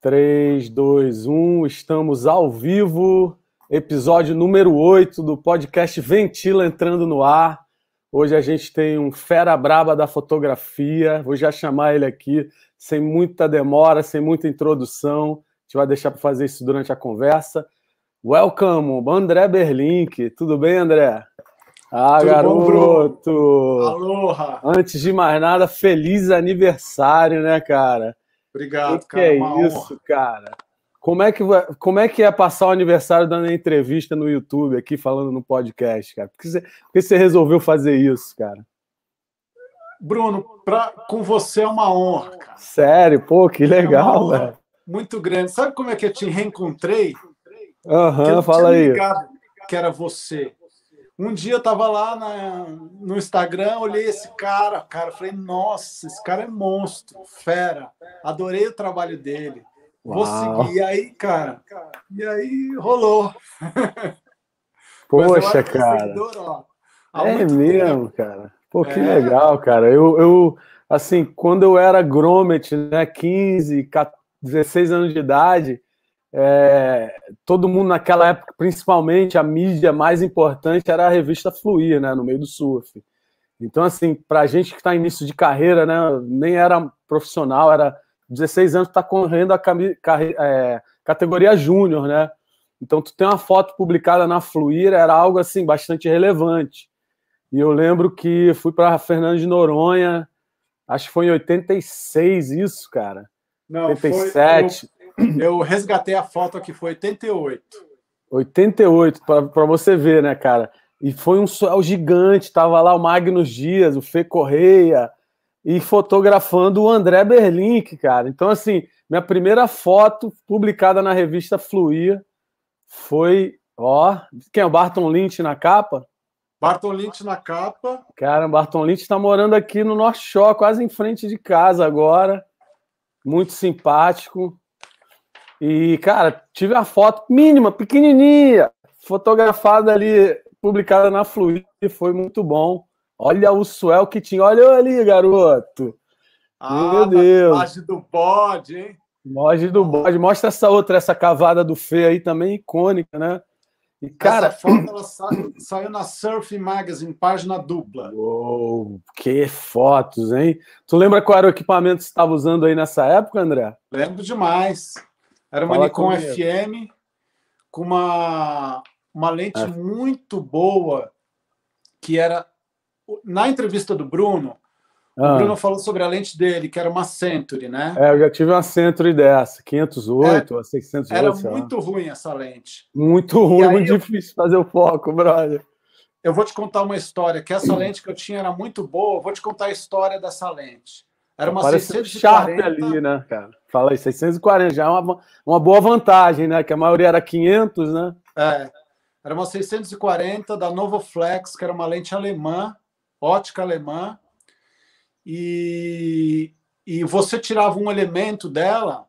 3, 2, 1, estamos ao vivo, episódio número 8 do podcast Ventila entrando no ar. Hoje a gente tem um fera braba da fotografia, vou já chamar ele aqui, sem muita demora, sem muita introdução. A gente vai deixar para fazer isso durante a conversa. Welcome, André Berlink. Tudo bem, André? Ah, Tudo garoto! Bom, Aloha! Antes de mais nada, feliz aniversário, né, cara? Obrigado, que cara. Que é isso, honra. cara? Como é, que, como é que é passar o aniversário dando entrevista no YouTube aqui, falando no podcast, cara? Por que você, por que você resolveu fazer isso, cara? Bruno, pra, com você é uma honra, cara. Sério? Pô, que legal, é velho. Muito grande. Sabe como é que eu te reencontrei? Aham, uhum, fala aí. Que era você. Um dia eu tava lá na, no Instagram, olhei esse cara, cara, falei, nossa, esse cara é monstro, fera. Adorei o trabalho dele. Vou Uau. seguir. E aí, cara, e aí rolou. Poxa, cara. Seguidor, ó, é mesmo, tempo. cara. Pô, que é. legal, cara. Eu, eu, assim, quando eu era Gromet, né, 15, 16 anos de idade, é, todo mundo naquela época, principalmente a mídia mais importante era a revista Fluir, né, no meio do surf. Então, assim, para a gente que está início de carreira, né, nem era profissional, era 16 anos, está correndo a é, categoria júnior, né? Então, tu tem uma foto publicada na Fluir, era algo assim bastante relevante. E eu lembro que fui para Fernando de Noronha, acho que foi em 86 isso, cara. Não, 87. Foi, eu resgatei a foto que foi 88. 88, para você ver, né, cara? E foi um sol gigante, tava lá o Magnus Dias, o Fê Correia, e fotografando o André Berlink, cara. Então, assim, minha primeira foto publicada na revista Fluir foi, ó, quem é o Barton Lynch na capa? Barton Lynch na capa. Cara, o Barton Lynch está morando aqui no North Shore, quase em frente de casa agora. Muito simpático. E, cara, tive a foto mínima, pequenininha, fotografada ali, publicada na Fluir, foi muito bom. Olha o swell que tinha, olha ali, garoto. Ah, Meu Deus. Imagem do bode, hein? Imagem do bode. Mostra essa outra, essa cavada do Fê aí também, icônica, né? E, cara, essa foto ela saiu, saiu na Surf Magazine, página dupla. Uou, que fotos, hein? Tu lembra qual era o equipamento que você estava usando aí nessa época, André? Lembro demais. Era uma Fala Nikon comigo. FM com uma, uma lente é. muito boa, que era. Na entrevista do Bruno, ah. o Bruno falou sobre a lente dele, que era uma Century, né? É, eu já tive uma Century dessa, 508 é, ou 608. Era muito lá. ruim essa lente. Muito ruim, muito eu... difícil fazer o foco, brother. Eu vou te contar uma história, que essa lente que eu tinha era muito boa, vou te contar a história dessa lente. Era uma Parece 640. ali, né, cara? Fala aí, 640, já é uma, uma boa vantagem, né? Que a maioria era 500, né? É. Era uma 640 da Novoflex, que era uma lente alemã, ótica alemã. E, e você tirava um elemento dela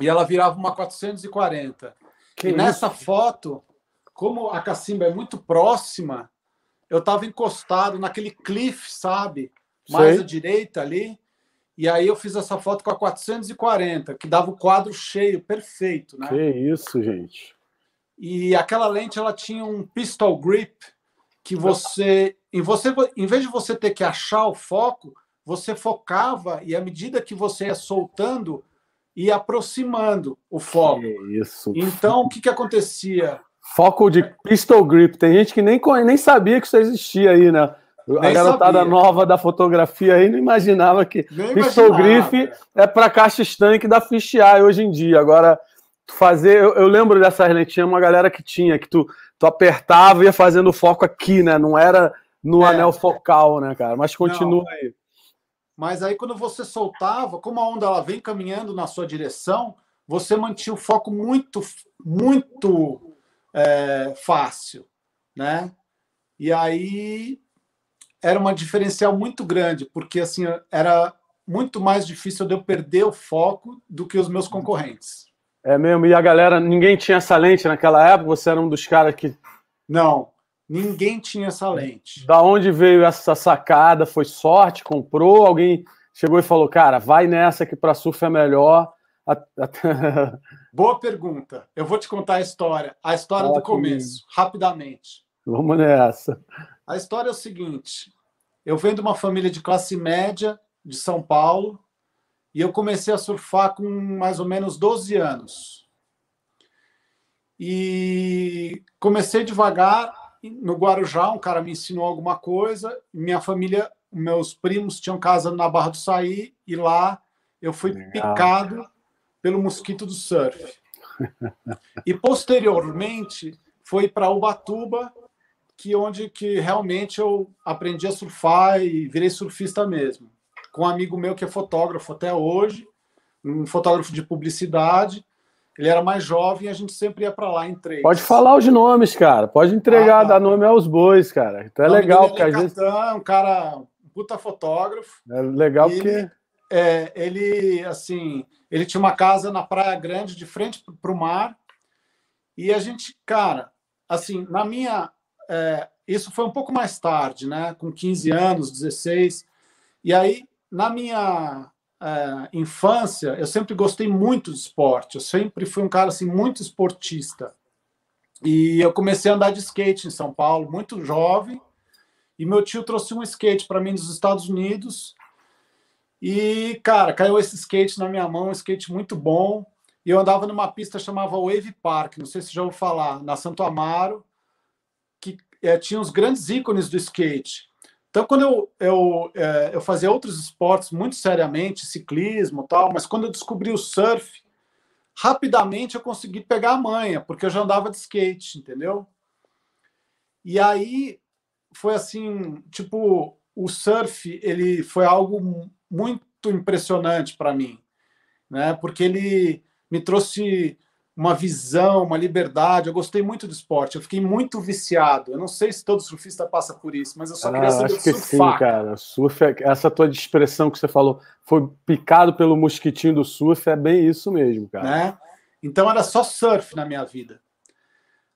e ela virava uma 440. Que e nessa foto, como a cacimba é muito próxima, eu estava encostado naquele cliff, sabe? Mais Sei. à direita ali. E aí eu fiz essa foto com a 440, que dava o quadro cheio, perfeito, né? Que isso, gente. E aquela lente ela tinha um pistol grip que você, em você, em vez de você ter que achar o foco, você focava e à medida que você ia soltando, ia aproximando o foco. Que isso. Então o que que acontecia? Foco de pistol grip. Tem gente que nem nem sabia que isso existia aí, né? A garotada sabia. nova da fotografia aí não imaginava que Nem pistol grip é para caixa estanque da fisheye hoje em dia. Agora, fazer. Eu, eu lembro dessas lentinhas, uma galera que tinha, que tu, tu apertava e ia fazendo foco aqui, né? Não era no é, anel focal, né, cara? Mas continua não. aí. Mas aí, quando você soltava, como a onda ela vem caminhando na sua direção, você mantinha o foco muito, muito é, fácil, né? E aí era uma diferencial muito grande, porque assim era muito mais difícil de eu perder o foco do que os meus concorrentes. É mesmo, e a galera, ninguém tinha essa lente naquela época? Você era um dos caras que. Não, ninguém tinha essa lente. Da onde veio essa sacada? Foi sorte? Comprou? Alguém chegou e falou, cara, vai nessa que para surf é melhor. Boa pergunta. Eu vou te contar a história. A história Fala do começo, rapidamente. Vamos nessa. A história é o seguinte: eu venho de uma família de classe média de São Paulo e eu comecei a surfar com mais ou menos 12 anos. E comecei devagar no Guarujá, um cara me ensinou alguma coisa, minha família, meus primos tinham casa na Barra do Saí e lá eu fui Legal. picado pelo mosquito do surf. E posteriormente foi para Ubatuba, que onde que realmente eu aprendi a surfar e virei surfista mesmo. Com um amigo meu que é fotógrafo até hoje, um fotógrafo de publicidade. Ele era mais jovem e a gente sempre ia para lá em três. Pode falar os nomes, cara. Pode entregar, ah, tá. dar nome aos bois, cara. Então é legal, porque às vezes. Um cara, um puta fotógrafo. É legal porque. é, ele, assim, ele tinha uma casa na Praia Grande, de frente para o mar. E a gente, cara, assim, na minha é, isso foi um pouco mais tarde, né? Com 15 anos, 16. E aí, na minha é, infância, eu sempre gostei muito de esporte. Eu sempre fui um cara assim muito esportista. E eu comecei a andar de skate em São Paulo, muito jovem. E meu tio trouxe um skate para mim dos Estados Unidos. E, cara, caiu esse skate na minha mão, um skate muito bom. E eu andava numa pista chamava Wave Park, não sei se já ouviu falar, na Santo Amaro é, tinha os grandes ícones do skate. Então, quando eu, eu, é, eu fazia outros esportes muito seriamente, ciclismo tal, mas quando eu descobri o surf, rapidamente eu consegui pegar a manha, porque eu já andava de skate, entendeu? E aí foi assim, tipo, o surf, ele foi algo muito impressionante para mim, né? Porque ele me trouxe uma visão, uma liberdade. Eu gostei muito do esporte, eu fiquei muito viciado. Eu não sei se todo surfista passa por isso, mas eu só queria ah, saber acho que surfar. Sim, cara. Surf, é, essa tua expressão que você falou, foi picado pelo mosquitinho do surf, é bem isso mesmo, cara. Né? Então era só surf na minha vida.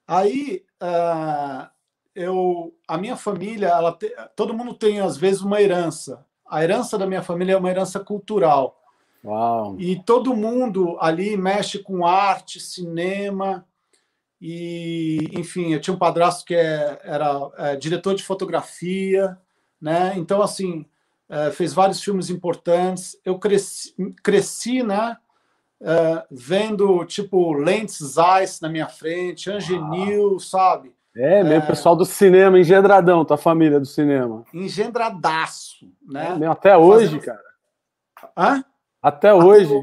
Aí uh, eu, a minha família, ela te, todo mundo tem às vezes uma herança. A herança da minha família é uma herança cultural. Uau. E todo mundo ali mexe com arte, cinema. E, enfim, eu tinha um padrasto que é, era é, diretor de fotografia, né? Então, assim, é, fez vários filmes importantes. Eu cresci, cresci né? É, vendo, tipo, Lentes Zeiss na minha frente, Angenil, sabe? É, meio é, pessoal do cinema, engendradão, tua família do cinema. Engendradaço, né? É, até hoje, Fazendo... cara. Hã? Até hoje.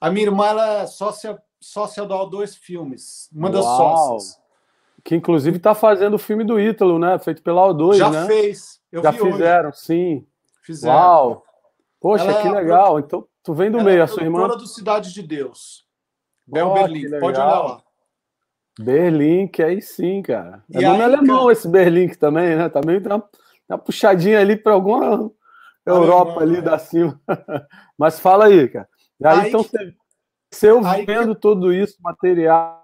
A minha irmã ela é sócia, sócia do O2 Filmes, uma das sócias. Que inclusive está fazendo o filme do Ítalo, né? Feito pela O2, Já né? fez. Eu Já fizeram, hoje. sim. Fizeram. Uau! Poxa, ela que é legal. É então, tu vem do ela meio, é a sua irmã. do Cidade de Deus. Bel Berlim, pode olhar lá. Berlim, que aí sim, cara. É nome aí, alemão cara... esse Berlim também, né? Também tá uma puxadinha ali para alguma Europa ali da cima. Mas fala aí, cara. E aí, aí então que... você, você vendo que... tudo isso, material.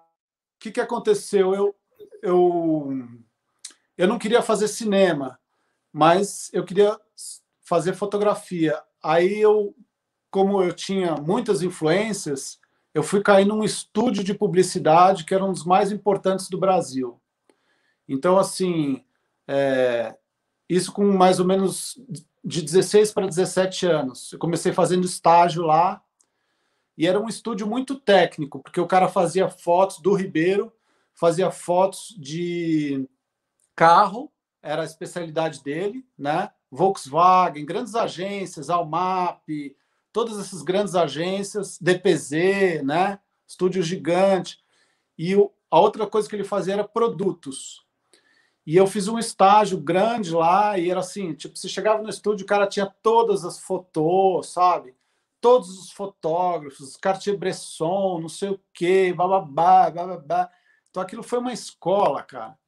O que, que aconteceu? Eu, eu, eu não queria fazer cinema, mas eu queria fazer fotografia. Aí eu, como eu tinha muitas influências, eu fui cair num estúdio de publicidade que era um dos mais importantes do Brasil. Então, assim, é, isso com mais ou menos de 16 para 17 anos. Eu comecei fazendo estágio lá e era um estúdio muito técnico, porque o cara fazia fotos do Ribeiro, fazia fotos de carro, era a especialidade dele, né? Volkswagen, grandes agências, Almap, todas essas grandes agências, DPZ, né? Estúdio gigante. E a outra coisa que ele fazia era produtos. E eu fiz um estágio grande lá e era assim, tipo, você chegava no estúdio, o cara tinha todas as fotos, sabe? Todos os fotógrafos, Cartier-Bresson, não sei o quê, bababá, bababá. Então aquilo foi uma escola, cara.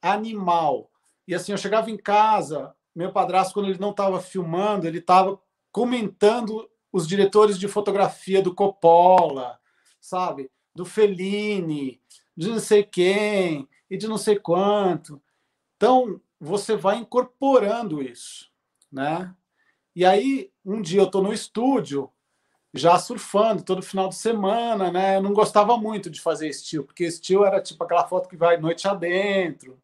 Animal. E assim, eu chegava em casa, meu padrasto, quando ele não estava filmando, ele estava comentando os diretores de fotografia do Coppola, sabe? Do Fellini, de não sei quem e de não sei quanto. Então, você vai incorporando isso, né? E aí, um dia eu estou no estúdio, já surfando todo final de semana, né? Eu não gostava muito de fazer estilo, porque estilo era tipo aquela foto que vai noite adentro,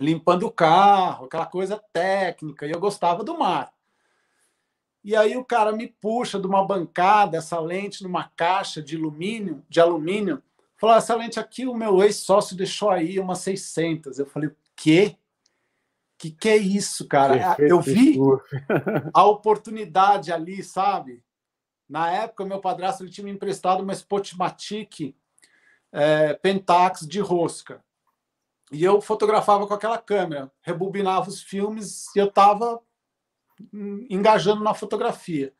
limpando o carro, aquela coisa técnica, e eu gostava do mar. E aí o cara me puxa de uma bancada essa lente numa caixa de alumínio, de alumínio, falou: essa lente aqui o meu ex-sócio deixou aí umas 600. Eu falei: o quê? Que que é isso, cara? Eu vi a oportunidade ali, sabe? Na época, meu padrasto ele tinha me emprestado uma Spotmatic é, Pentax de rosca. E eu fotografava com aquela câmera, rebobinava os filmes e eu estava engajando na fotografia.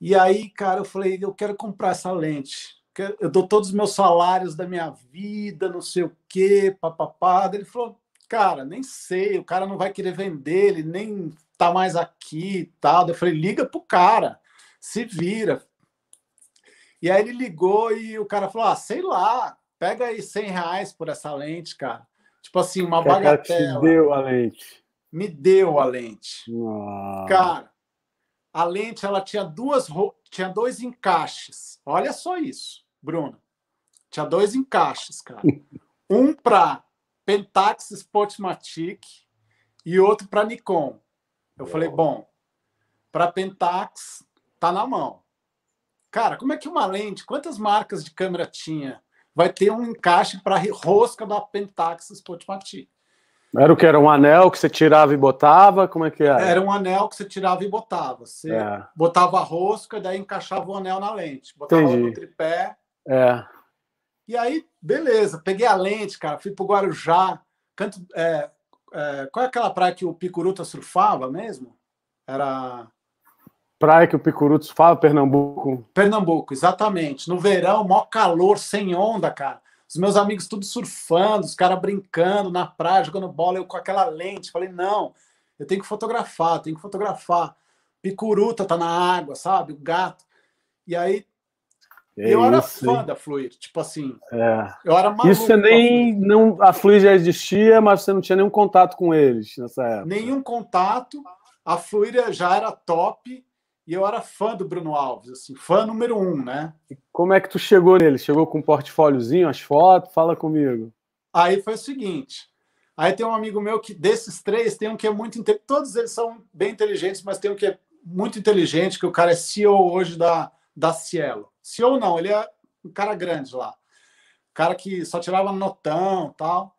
E aí, cara, eu falei, eu quero comprar essa lente. Eu dou todos os meus salários da minha vida, não sei o quê, papapá. Ele falou, cara, nem sei, o cara não vai querer vender, ele nem tá mais aqui e tal. Eu falei, liga pro cara se vira. E aí ele ligou e o cara falou: ah, sei lá, pega aí 100 reais por essa lente, cara. Tipo assim, uma bagatela. Te deu a lente. Me deu a lente. Ah. Cara, a lente ela tinha duas tinha dois encaixes. Olha só isso, Bruno. Tinha dois encaixes, cara. um para Pentax Spotmatic e outro para Nikon. Eu falei, bom, para Pentax tá na mão. Cara, como é que uma lente, quantas marcas de câmera tinha? Vai ter um encaixe para rosca da Pentax Spotmatic. Era o que? Era um anel que você tirava e botava? Como é que era? Era um anel que você tirava e botava. Você é. botava a rosca, daí encaixava o anel na lente. Botava Entendi. no tripé. É. E aí, beleza. Peguei a lente, cara. Fui pro Guarujá. Canto, é, é, qual é aquela praia que o Picuruta surfava mesmo? Era praia que o Picurutos fala, Pernambuco. Pernambuco, exatamente. No verão, maior calor, sem onda, cara. Os meus amigos tudo surfando, os caras brincando na praia, jogando bola, eu com aquela lente. Falei, não, eu tenho que fotografar, tenho que fotografar. Picuruta tá na água, sabe? O gato. E aí, é eu isso, era fã hein? da Fluir, tipo assim. É. Eu era maluco. Isso você nem. A não, a Fluir já existia, mas você não tinha nenhum contato com eles nessa época. Nenhum contato. A Fluir já era top e eu era fã do Bruno Alves, assim, fã número um, né? E como é que tu chegou nele? Chegou com um portfóliozinho, as fotos? Fala comigo. Aí foi o seguinte. Aí tem um amigo meu que, desses três, tem um que é muito. Todos eles são bem inteligentes, mas tem um que é muito inteligente, que o cara é CEO hoje da, da Cielo. CEO não, ele é um cara grande lá. cara que só tirava notão tal.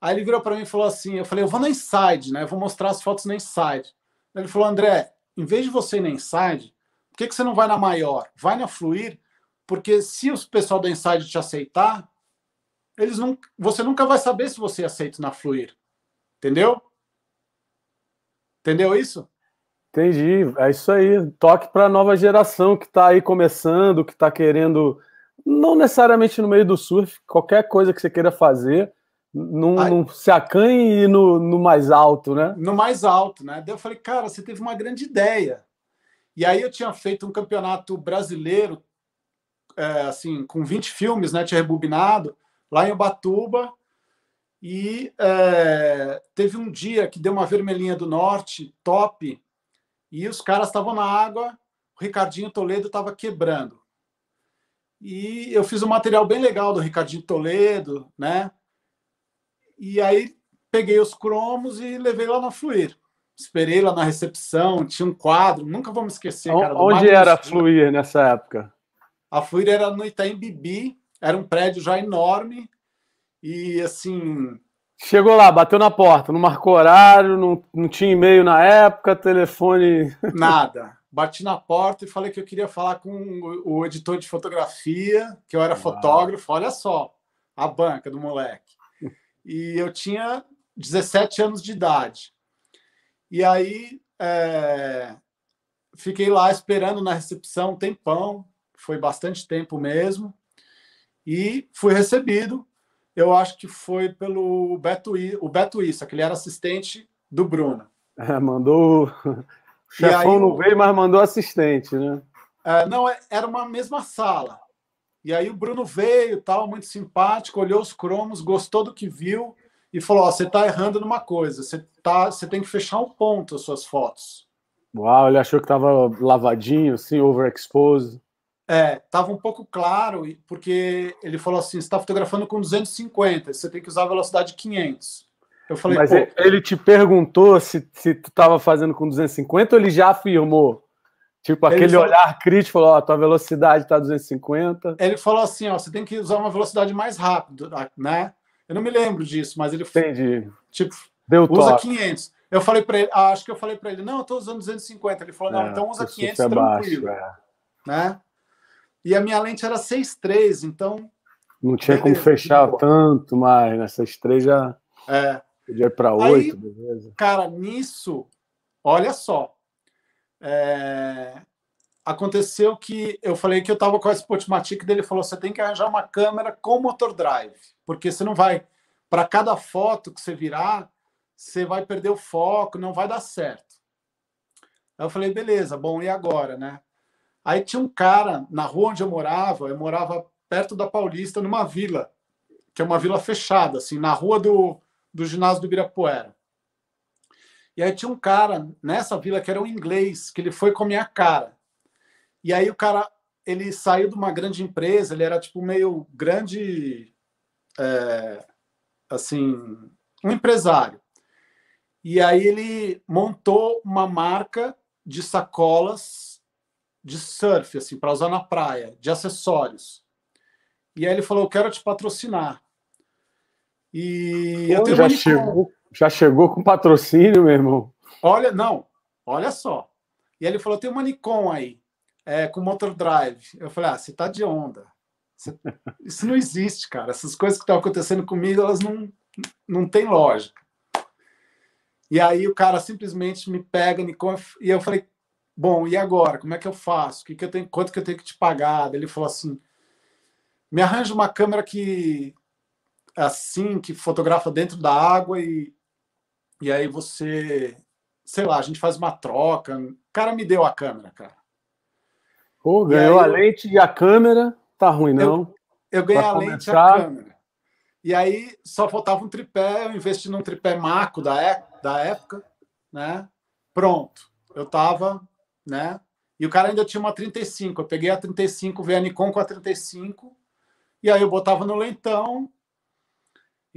Aí ele virou para mim e falou assim: eu falei, eu vou na Inside, né? Eu vou mostrar as fotos na Inside. Ele falou, André, em vez de você ir na Inside, por que, que você não vai na maior? Vai na Fluir, porque se o pessoal da Inside te aceitar, eles não, você nunca vai saber se você é aceita na Fluir. Entendeu? Entendeu isso? Entendi. É isso aí. Toque para a nova geração que está aí começando, que está querendo, não necessariamente no meio do surf, qualquer coisa que você queira fazer, não, não se acanhe e no, no mais alto, né? No mais alto, né? Daí eu falei, cara, você teve uma grande ideia. E aí eu tinha feito um campeonato brasileiro, é, assim, com 20 filmes, né? Tinha rebobinado, lá em Ubatuba. E é, teve um dia que deu uma vermelhinha do norte, top, e os caras estavam na água, o Ricardinho Toledo estava quebrando. E eu fiz um material bem legal do Ricardinho Toledo, né? E aí peguei os cromos e levei lá na Fluir. Esperei lá na recepção, tinha um quadro, nunca vou me esquecer, cara. Onde era a Fluir nessa época? A Fluir era no Itaim Bibi, era um prédio já enorme e assim. Chegou lá, bateu na porta, não marcou horário, não, não tinha e-mail na época, telefone. Nada. Bati na porta e falei que eu queria falar com o editor de fotografia, que eu era fotógrafo. Olha só a banca do moleque e eu tinha 17 anos de idade. E aí é, fiquei lá esperando na recepção um tempão, foi bastante tempo mesmo, e fui recebido. Eu acho que foi pelo Beto, o Beto Issa, que ele era assistente do Bruno. É, mandou. O chefão aí, não veio, mas mandou assistente, né? É, não, é, era uma mesma sala. E aí o Bruno veio, tal, muito simpático, olhou os cromos, gostou do que viu e falou: oh, você está errando numa coisa, você, tá, você tem que fechar um ponto as suas fotos. Uau, ele achou que estava lavadinho, assim, overexposed. É, estava um pouco claro, porque ele falou assim: você está fotografando com 250, você tem que usar a velocidade 500. Eu falei, Mas ele te perguntou se, se tu estava fazendo com 250 ou ele já afirmou? Tipo, aquele olhar crítico, falou, ó, a tua velocidade está 250. Ele falou assim, ó, você tem que usar uma velocidade mais rápida, né? Eu não me lembro disso, mas ele... Entendi. Tipo, Deu usa toque. 500. Eu falei para ele, acho que eu falei para ele, não, eu estou usando 250. Ele falou, não, é, então usa 500 é tranquilo. Baixo, é. Né? E a minha lente era 6.3, então... Não tinha beleza, como fechar tanto mais, nessa né? 6.3 já... É. Podia ir para 8, beleza. Cara, nisso, olha só, é... aconteceu que eu falei que eu estava com a Spotmatic, dele falou: você tem que arranjar uma câmera com motor drive, porque você não vai. Para cada foto que você virar, você vai perder o foco, não vai dar certo. Eu falei: beleza, bom, e agora, né? Aí tinha um cara na rua onde eu morava, eu morava perto da Paulista, numa vila, que é uma vila fechada, assim, na rua do, do ginásio do Ibirapuera. E aí tinha um cara nessa vila que era um inglês, que ele foi com a minha cara. E aí o cara, ele saiu de uma grande empresa, ele era tipo meio grande, é, assim, um empresário. E aí ele montou uma marca de sacolas de surf, assim, para usar na praia, de acessórios. E aí ele falou: Eu quero te patrocinar. E Pô, eu tenho já chegou já chegou com patrocínio, meu irmão? Olha, não, olha só. E ele falou: tem uma Nikon aí, é, com motor drive. Eu falei: ah, você tá de onda. Isso não existe, cara. Essas coisas que estão acontecendo comigo, elas não, não têm lógica. E aí o cara simplesmente me pega, Nikon, e eu falei: bom, e agora? Como é que eu faço? Que, que eu tenho, quanto que eu tenho que te pagar? Ele falou assim: me arranja uma câmera que assim, que fotografa dentro da água e e aí você, sei lá, a gente faz uma troca. O cara me deu a câmera, cara. Pô, ganhou a eu, lente e a câmera, tá ruim não. Eu, eu ganhei pra a começar... lente e a câmera. E aí só faltava um tripé, eu investi num tripé Maco da, é, da época, né? Pronto. Eu tava, né? E o cara ainda tinha uma 35. Eu peguei a 35, veio a Nikon com a 35, e aí eu botava no lentão,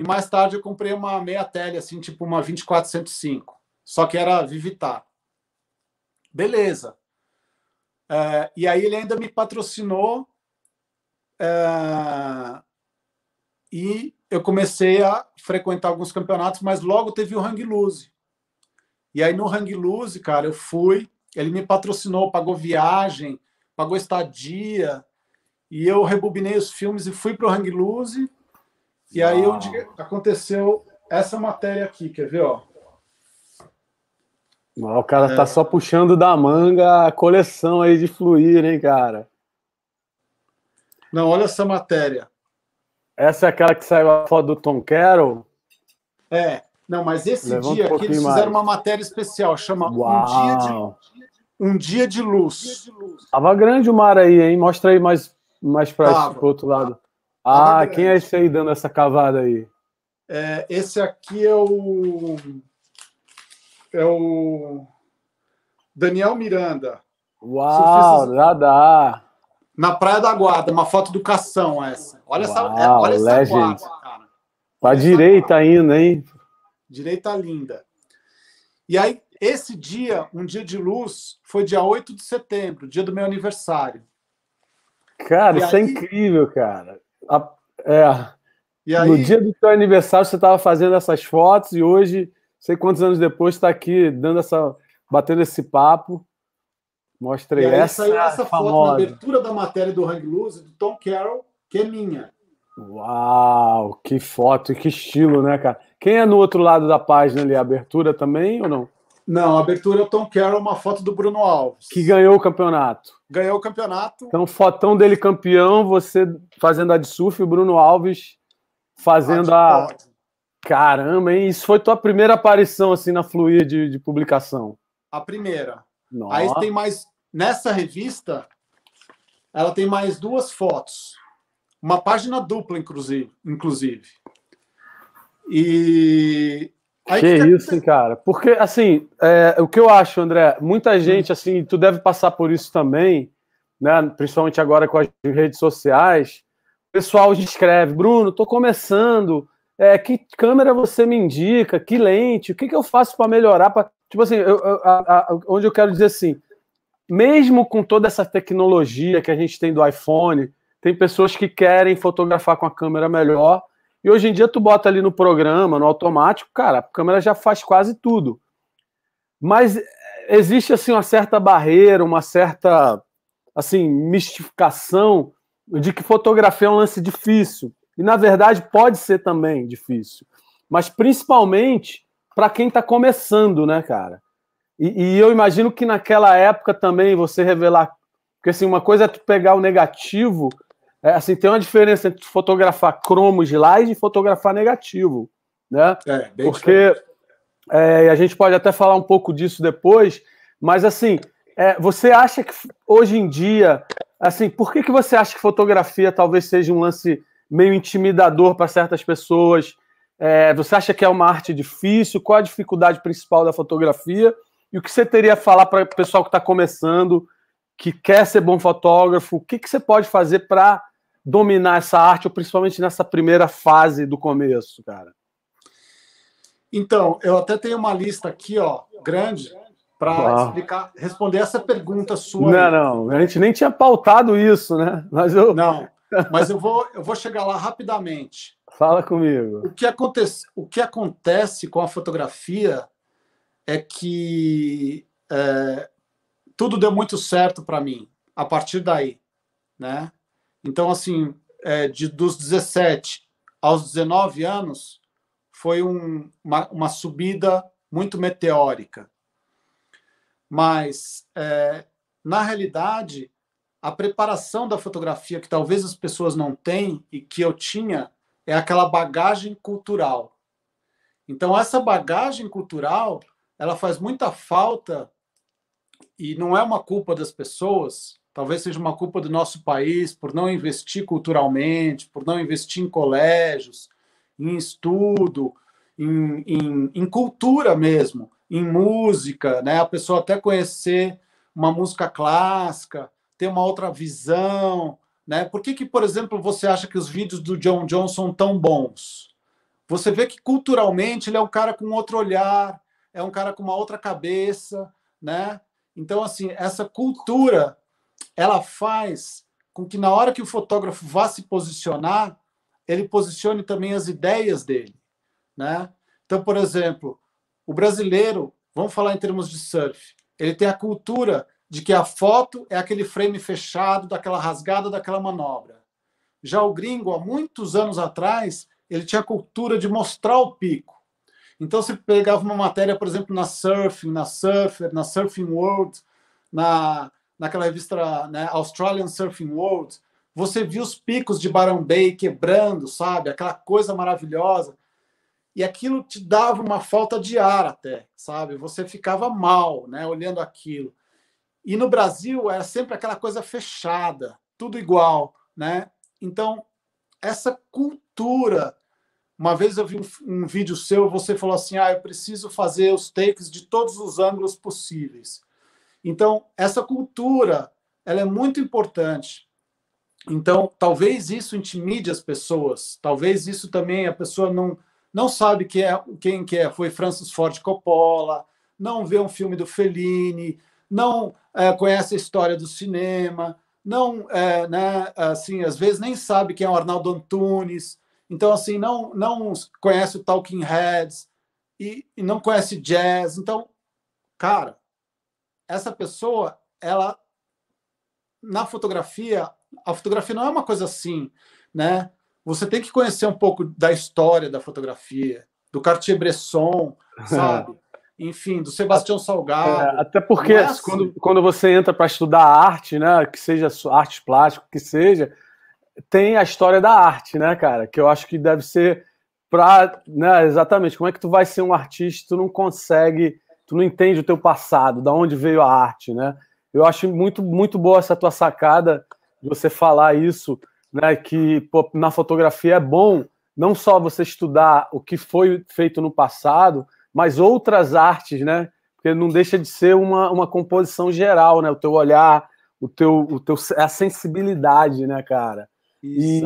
e mais tarde eu comprei uma meia tele, assim, tipo uma 2405. Só que era Vivitar. Beleza. É, e aí ele ainda me patrocinou. É, e eu comecei a frequentar alguns campeonatos, mas logo teve o Hang Loose. E aí no Hang Loose, cara, eu fui, ele me patrocinou, pagou viagem, pagou estadia, e eu rebobinei os filmes e fui para o Hang Loose e aí onde aconteceu essa matéria aqui, quer ver, ó? O cara tá é. tá só puxando da manga a coleção aí de fluir, hein, cara? Não, olha essa matéria. Essa é aquela que saiu a foto do Tom Carroll? É. Não, mas esse Levanta dia um aqui eles fizeram mais. uma matéria especial, chama um dia, de, um dia de Luz. Tava grande o mar aí, hein? Mostra aí mais, mais para o outro lado. Ah, quem é esse aí dando essa cavada aí? É, esse aqui é o. É o. Daniel Miranda. Uau, já dá. Na Praia da Guarda, uma foto do Cação essa. Olha Uau, essa, é, olha essa guarda, cara. Pra direita ainda, hein? Direita linda. E aí, esse dia, um dia de luz, foi dia 8 de setembro, dia do meu aniversário. Cara, e isso é aí, é incrível, cara. A, é, aí... No dia do seu aniversário você estava fazendo essas fotos e hoje, sei quantos anos depois, está aqui dando essa, batendo esse papo. Mostrei aí, essa. Saiu essa famosa. foto na abertura da matéria do Hang Loose do Tom Carroll, que é minha. Uau, que foto e que estilo, né, cara? Quem é no outro lado da página ali? A abertura também ou não? Não, a abertura é o Tom Carroll, uma foto do Bruno Alves. Que ganhou o campeonato. Ganhou o campeonato. Então, fotão dele campeão, você fazendo a de surf e o Bruno Alves fazendo a. a... Caramba, hein? Isso foi tua primeira aparição assim na Fluir de, de publicação? A primeira. Nossa. Aí tem mais. Nessa revista, ela tem mais duas fotos. Uma página dupla, inclusive. inclusive. E Aí que, isso, hein, cara? Porque, assim, é, o que eu acho, André, muita gente, assim, tu deve passar por isso também, né? Principalmente agora com as redes sociais. O pessoal escreve, Bruno, tô começando. É, que câmera você me indica? Que lente? O que, que eu faço para melhorar? Pra... Tipo assim, eu, eu, a, a, onde eu quero dizer assim, mesmo com toda essa tecnologia que a gente tem do iPhone, tem pessoas que querem fotografar com a câmera melhor. E hoje em dia tu bota ali no programa, no automático, cara, a câmera já faz quase tudo. Mas existe assim uma certa barreira, uma certa assim mistificação de que fotografia é um lance difícil. E na verdade pode ser também difícil. Mas principalmente para quem está começando, né, cara? E, e, eu imagino que naquela época também você revelar. Porque assim, uma coisa é tu pegar o negativo é, assim, tem uma diferença entre fotografar cromos slide e fotografar negativo, né? É, Porque é, a gente pode até falar um pouco disso depois, mas assim, é, você acha que hoje em dia, assim, por que, que você acha que fotografia talvez seja um lance meio intimidador para certas pessoas? É, você acha que é uma arte difícil? Qual a dificuldade principal da fotografia? E o que você teria a falar para o pessoal que está começando, que quer ser bom fotógrafo? O que, que você pode fazer para dominar essa arte, ou principalmente nessa primeira fase do começo, cara? Então, eu até tenho uma lista aqui, ó, grande, para explicar, responder essa pergunta sua. Não, não, a gente nem tinha pautado isso, né? Mas eu... Não, mas eu vou, eu vou chegar lá rapidamente. Fala comigo. O que acontece, o que acontece com a fotografia é que é, tudo deu muito certo para mim a partir daí, né? Então, assim, é, de, dos 17 aos 19 anos, foi um, uma, uma, subida muito meteórica. Mas, é, na realidade, a preparação da fotografia, que talvez as pessoas não têm e que eu tinha, é aquela bagagem cultural. Então, essa bagagem cultural, ela faz muita falta e não é uma culpa das pessoas, talvez seja uma culpa do nosso país por não investir culturalmente, por não investir em colégios, em estudo, em, em, em cultura mesmo, em música, né? A pessoa até conhecer uma música clássica, ter uma outra visão, né? Por que, que, por exemplo, você acha que os vídeos do John John são tão bons? Você vê que culturalmente ele é um cara com outro olhar, é um cara com uma outra cabeça, né? Então, assim, essa cultura ela faz com que na hora que o fotógrafo vá se posicionar, ele posicione também as ideias dele, né? Então, por exemplo, o brasileiro, vamos falar em termos de surf, ele tem a cultura de que a foto é aquele frame fechado, daquela rasgada, daquela manobra. Já o gringo, há muitos anos atrás, ele tinha a cultura de mostrar o pico. Então, você pegava uma matéria, por exemplo, na Surfing, na Surfer, na Surfing World, na naquela revista né, Australian Surfing World, você viu os picos de Byron Bay quebrando, sabe? Aquela coisa maravilhosa. E aquilo te dava uma falta de ar até, sabe? Você ficava mal, né, olhando aquilo. E no Brasil era sempre aquela coisa fechada, tudo igual, né? Então, essa cultura. Uma vez eu vi um, um vídeo seu, você falou assim: "Ah, eu preciso fazer os takes de todos os ângulos possíveis". Então, essa cultura, ela é muito importante. Então, talvez isso intimide as pessoas, talvez isso também a pessoa não não sabe quem é, quem que é. Foi Francis Ford Coppola, não vê um filme do Fellini, não é, conhece a história do cinema, não, é, né, assim, às vezes nem sabe quem é o Arnaldo Antunes, então, assim, não, não conhece o Talking Heads e, e não conhece jazz. Então, cara, essa pessoa, ela na fotografia, a fotografia não é uma coisa assim, né? Você tem que conhecer um pouco da história da fotografia, do Cartier-Bresson, sabe? Enfim, do Sebastião Salgado. É, até porque é assim. quando, quando você entra para estudar arte, né, que seja arte plástica, que seja, tem a história da arte, né, cara? Que eu acho que deve ser para, né, exatamente, como é que tu vai ser um artista, tu não consegue tu não entende o teu passado, da onde veio a arte, né? Eu acho muito, muito boa essa tua sacada de você falar isso, né? Que pô, na fotografia é bom não só você estudar o que foi feito no passado, mas outras artes, né? Porque não deixa de ser uma, uma composição geral, né? O teu olhar, o teu, o teu, a sensibilidade, né, cara? E,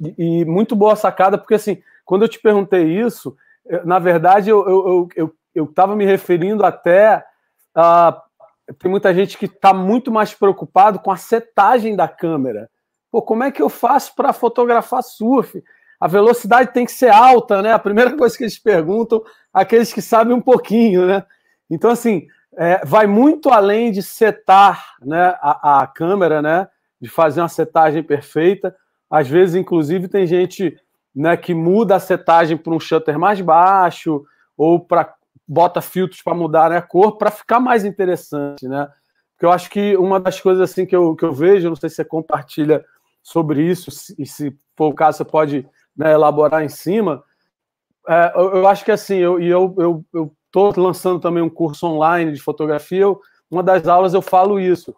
e, e, muito boa sacada, porque assim, quando eu te perguntei isso, eu, na verdade eu eu, eu, eu, eu me referindo até a. Tem muita gente que está muito mais preocupado com a setagem da câmera. Pô, como é que eu faço para fotografar surf? A velocidade tem que ser alta, né? A primeira coisa que eles perguntam, aqueles que sabem um pouquinho, né? Então, assim, é, vai muito além de setar né, a, a câmera, né? De fazer uma setagem perfeita. Às vezes, inclusive, tem gente né, que muda a setagem para um shutter mais baixo ou para bota filtros para mudar né, a cor para ficar mais interessante, né? Porque eu acho que uma das coisas assim que eu, que eu vejo, não sei se você compartilha sobre isso, e se for o caso, você pode né, elaborar em cima. É, eu, eu, acho que assim, eu, e eu, eu, eu lançando também um curso online de fotografia. Eu, uma das aulas eu falo isso,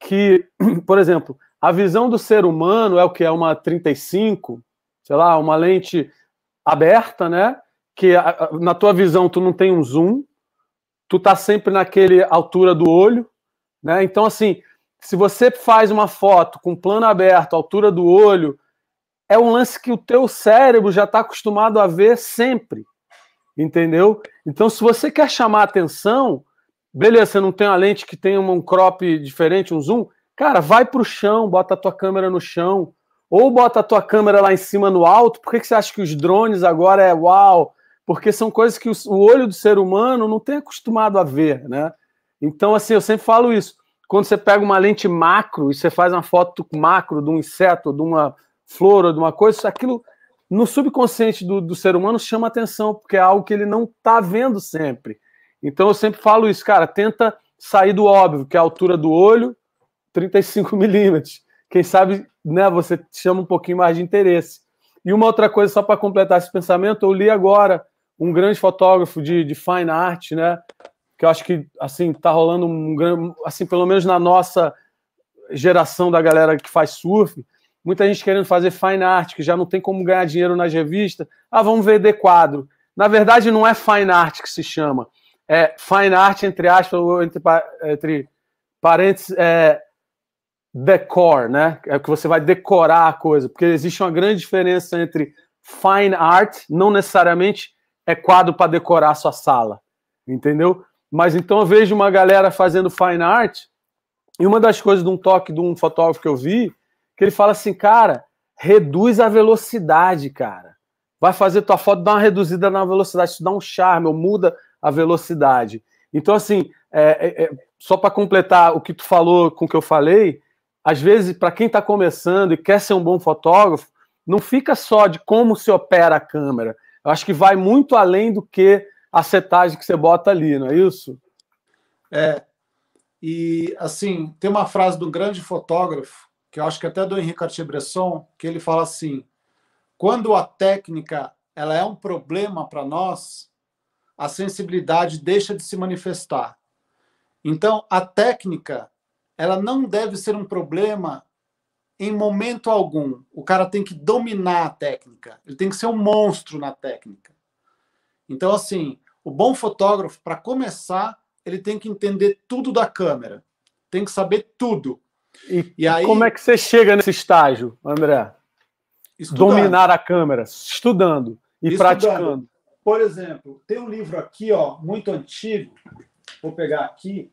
que, por exemplo, a visão do ser humano é o que é uma 35, sei lá, uma lente aberta, né? Que na tua visão tu não tem um zoom, tu tá sempre naquele altura do olho, né? Então assim, se você faz uma foto com plano aberto, altura do olho, é um lance que o teu cérebro já está acostumado a ver sempre, entendeu? Então se você quer chamar atenção, beleza, você não tem uma lente que tem um crop diferente, um zoom, Cara, vai para o chão, bota a tua câmera no chão, ou bota a tua câmera lá em cima no alto. Por que, que você acha que os drones agora é uau? Porque são coisas que o olho do ser humano não tem acostumado a ver, né? Então, assim, eu sempre falo isso. Quando você pega uma lente macro e você faz uma foto macro de um inseto, de uma flor ou de uma coisa, aquilo no subconsciente do, do ser humano chama atenção, porque é algo que ele não está vendo sempre. Então eu sempre falo isso, cara, tenta sair do óbvio, que é a altura do olho, 35 milímetros. Quem sabe, né, você chama um pouquinho mais de interesse. E uma outra coisa, só para completar esse pensamento, eu li agora um grande fotógrafo de, de fine art, né, que eu acho que, assim, tá rolando um grande, assim, pelo menos na nossa geração da galera que faz surf, muita gente querendo fazer fine art, que já não tem como ganhar dinheiro nas revistas. Ah, vamos vender quadro. Na verdade, não é fine art que se chama. É fine art, entre aspas, entre, entre parênteses, é decor, né? É que você vai decorar a coisa, porque existe uma grande diferença entre fine art, não necessariamente é quadro para decorar a sua sala, entendeu? Mas então eu vejo uma galera fazendo fine art, e uma das coisas de um toque de um fotógrafo que eu vi, que ele fala assim, cara, reduz a velocidade, cara. Vai fazer tua foto dar uma reduzida na velocidade, isso dá um charme, ou muda a velocidade. Então, assim, é, é, é só para completar o que tu falou com o que eu falei, às vezes, para quem está começando e quer ser um bom fotógrafo, não fica só de como se opera a câmera. Eu acho que vai muito além do que a setagem que você bota ali, não é isso? É. E, assim, tem uma frase de um grande fotógrafo, que eu acho que até do Henrique Cartier-Bresson, que ele fala assim: quando a técnica ela é um problema para nós, a sensibilidade deixa de se manifestar. Então, a técnica ela não deve ser um problema em momento algum. O cara tem que dominar a técnica, ele tem que ser um monstro na técnica. Então, assim, o bom fotógrafo, para começar, ele tem que entender tudo da câmera, tem que saber tudo. E, e aí, como é que você chega nesse estágio, André? Estudando. Dominar a câmera, estudando e estudando. praticando. Por exemplo, tem um livro aqui, ó, muito antigo. Vou pegar aqui.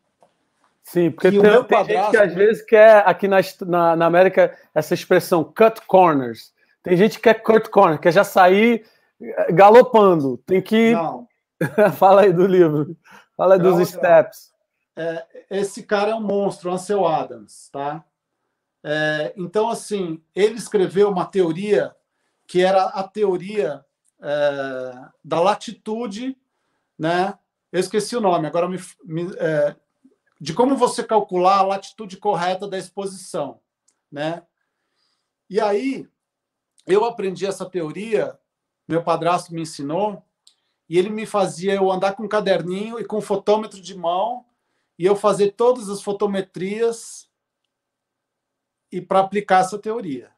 Sim, porque tem, tem padrasto... gente que às vezes quer, aqui na, na, na, América, essa expressão cut corners. Tem gente que quer cut corner, quer já sair eh, galopando. Tem que. Não. Fala aí do livro. Fala aí dos não, steps. É, esse cara é um monstro, Ansel Adams, tá? É, então, assim, ele escreveu uma teoria que era a teoria é, da latitude, né? Eu esqueci o nome, agora me, me é, de como você calcular a latitude correta da exposição, né? E aí eu aprendi essa teoria, meu padrasto me ensinou, e ele me fazia eu andar com um caderninho e com um fotômetro de mão e eu fazer todas as fotometrias e para aplicar essa teoria.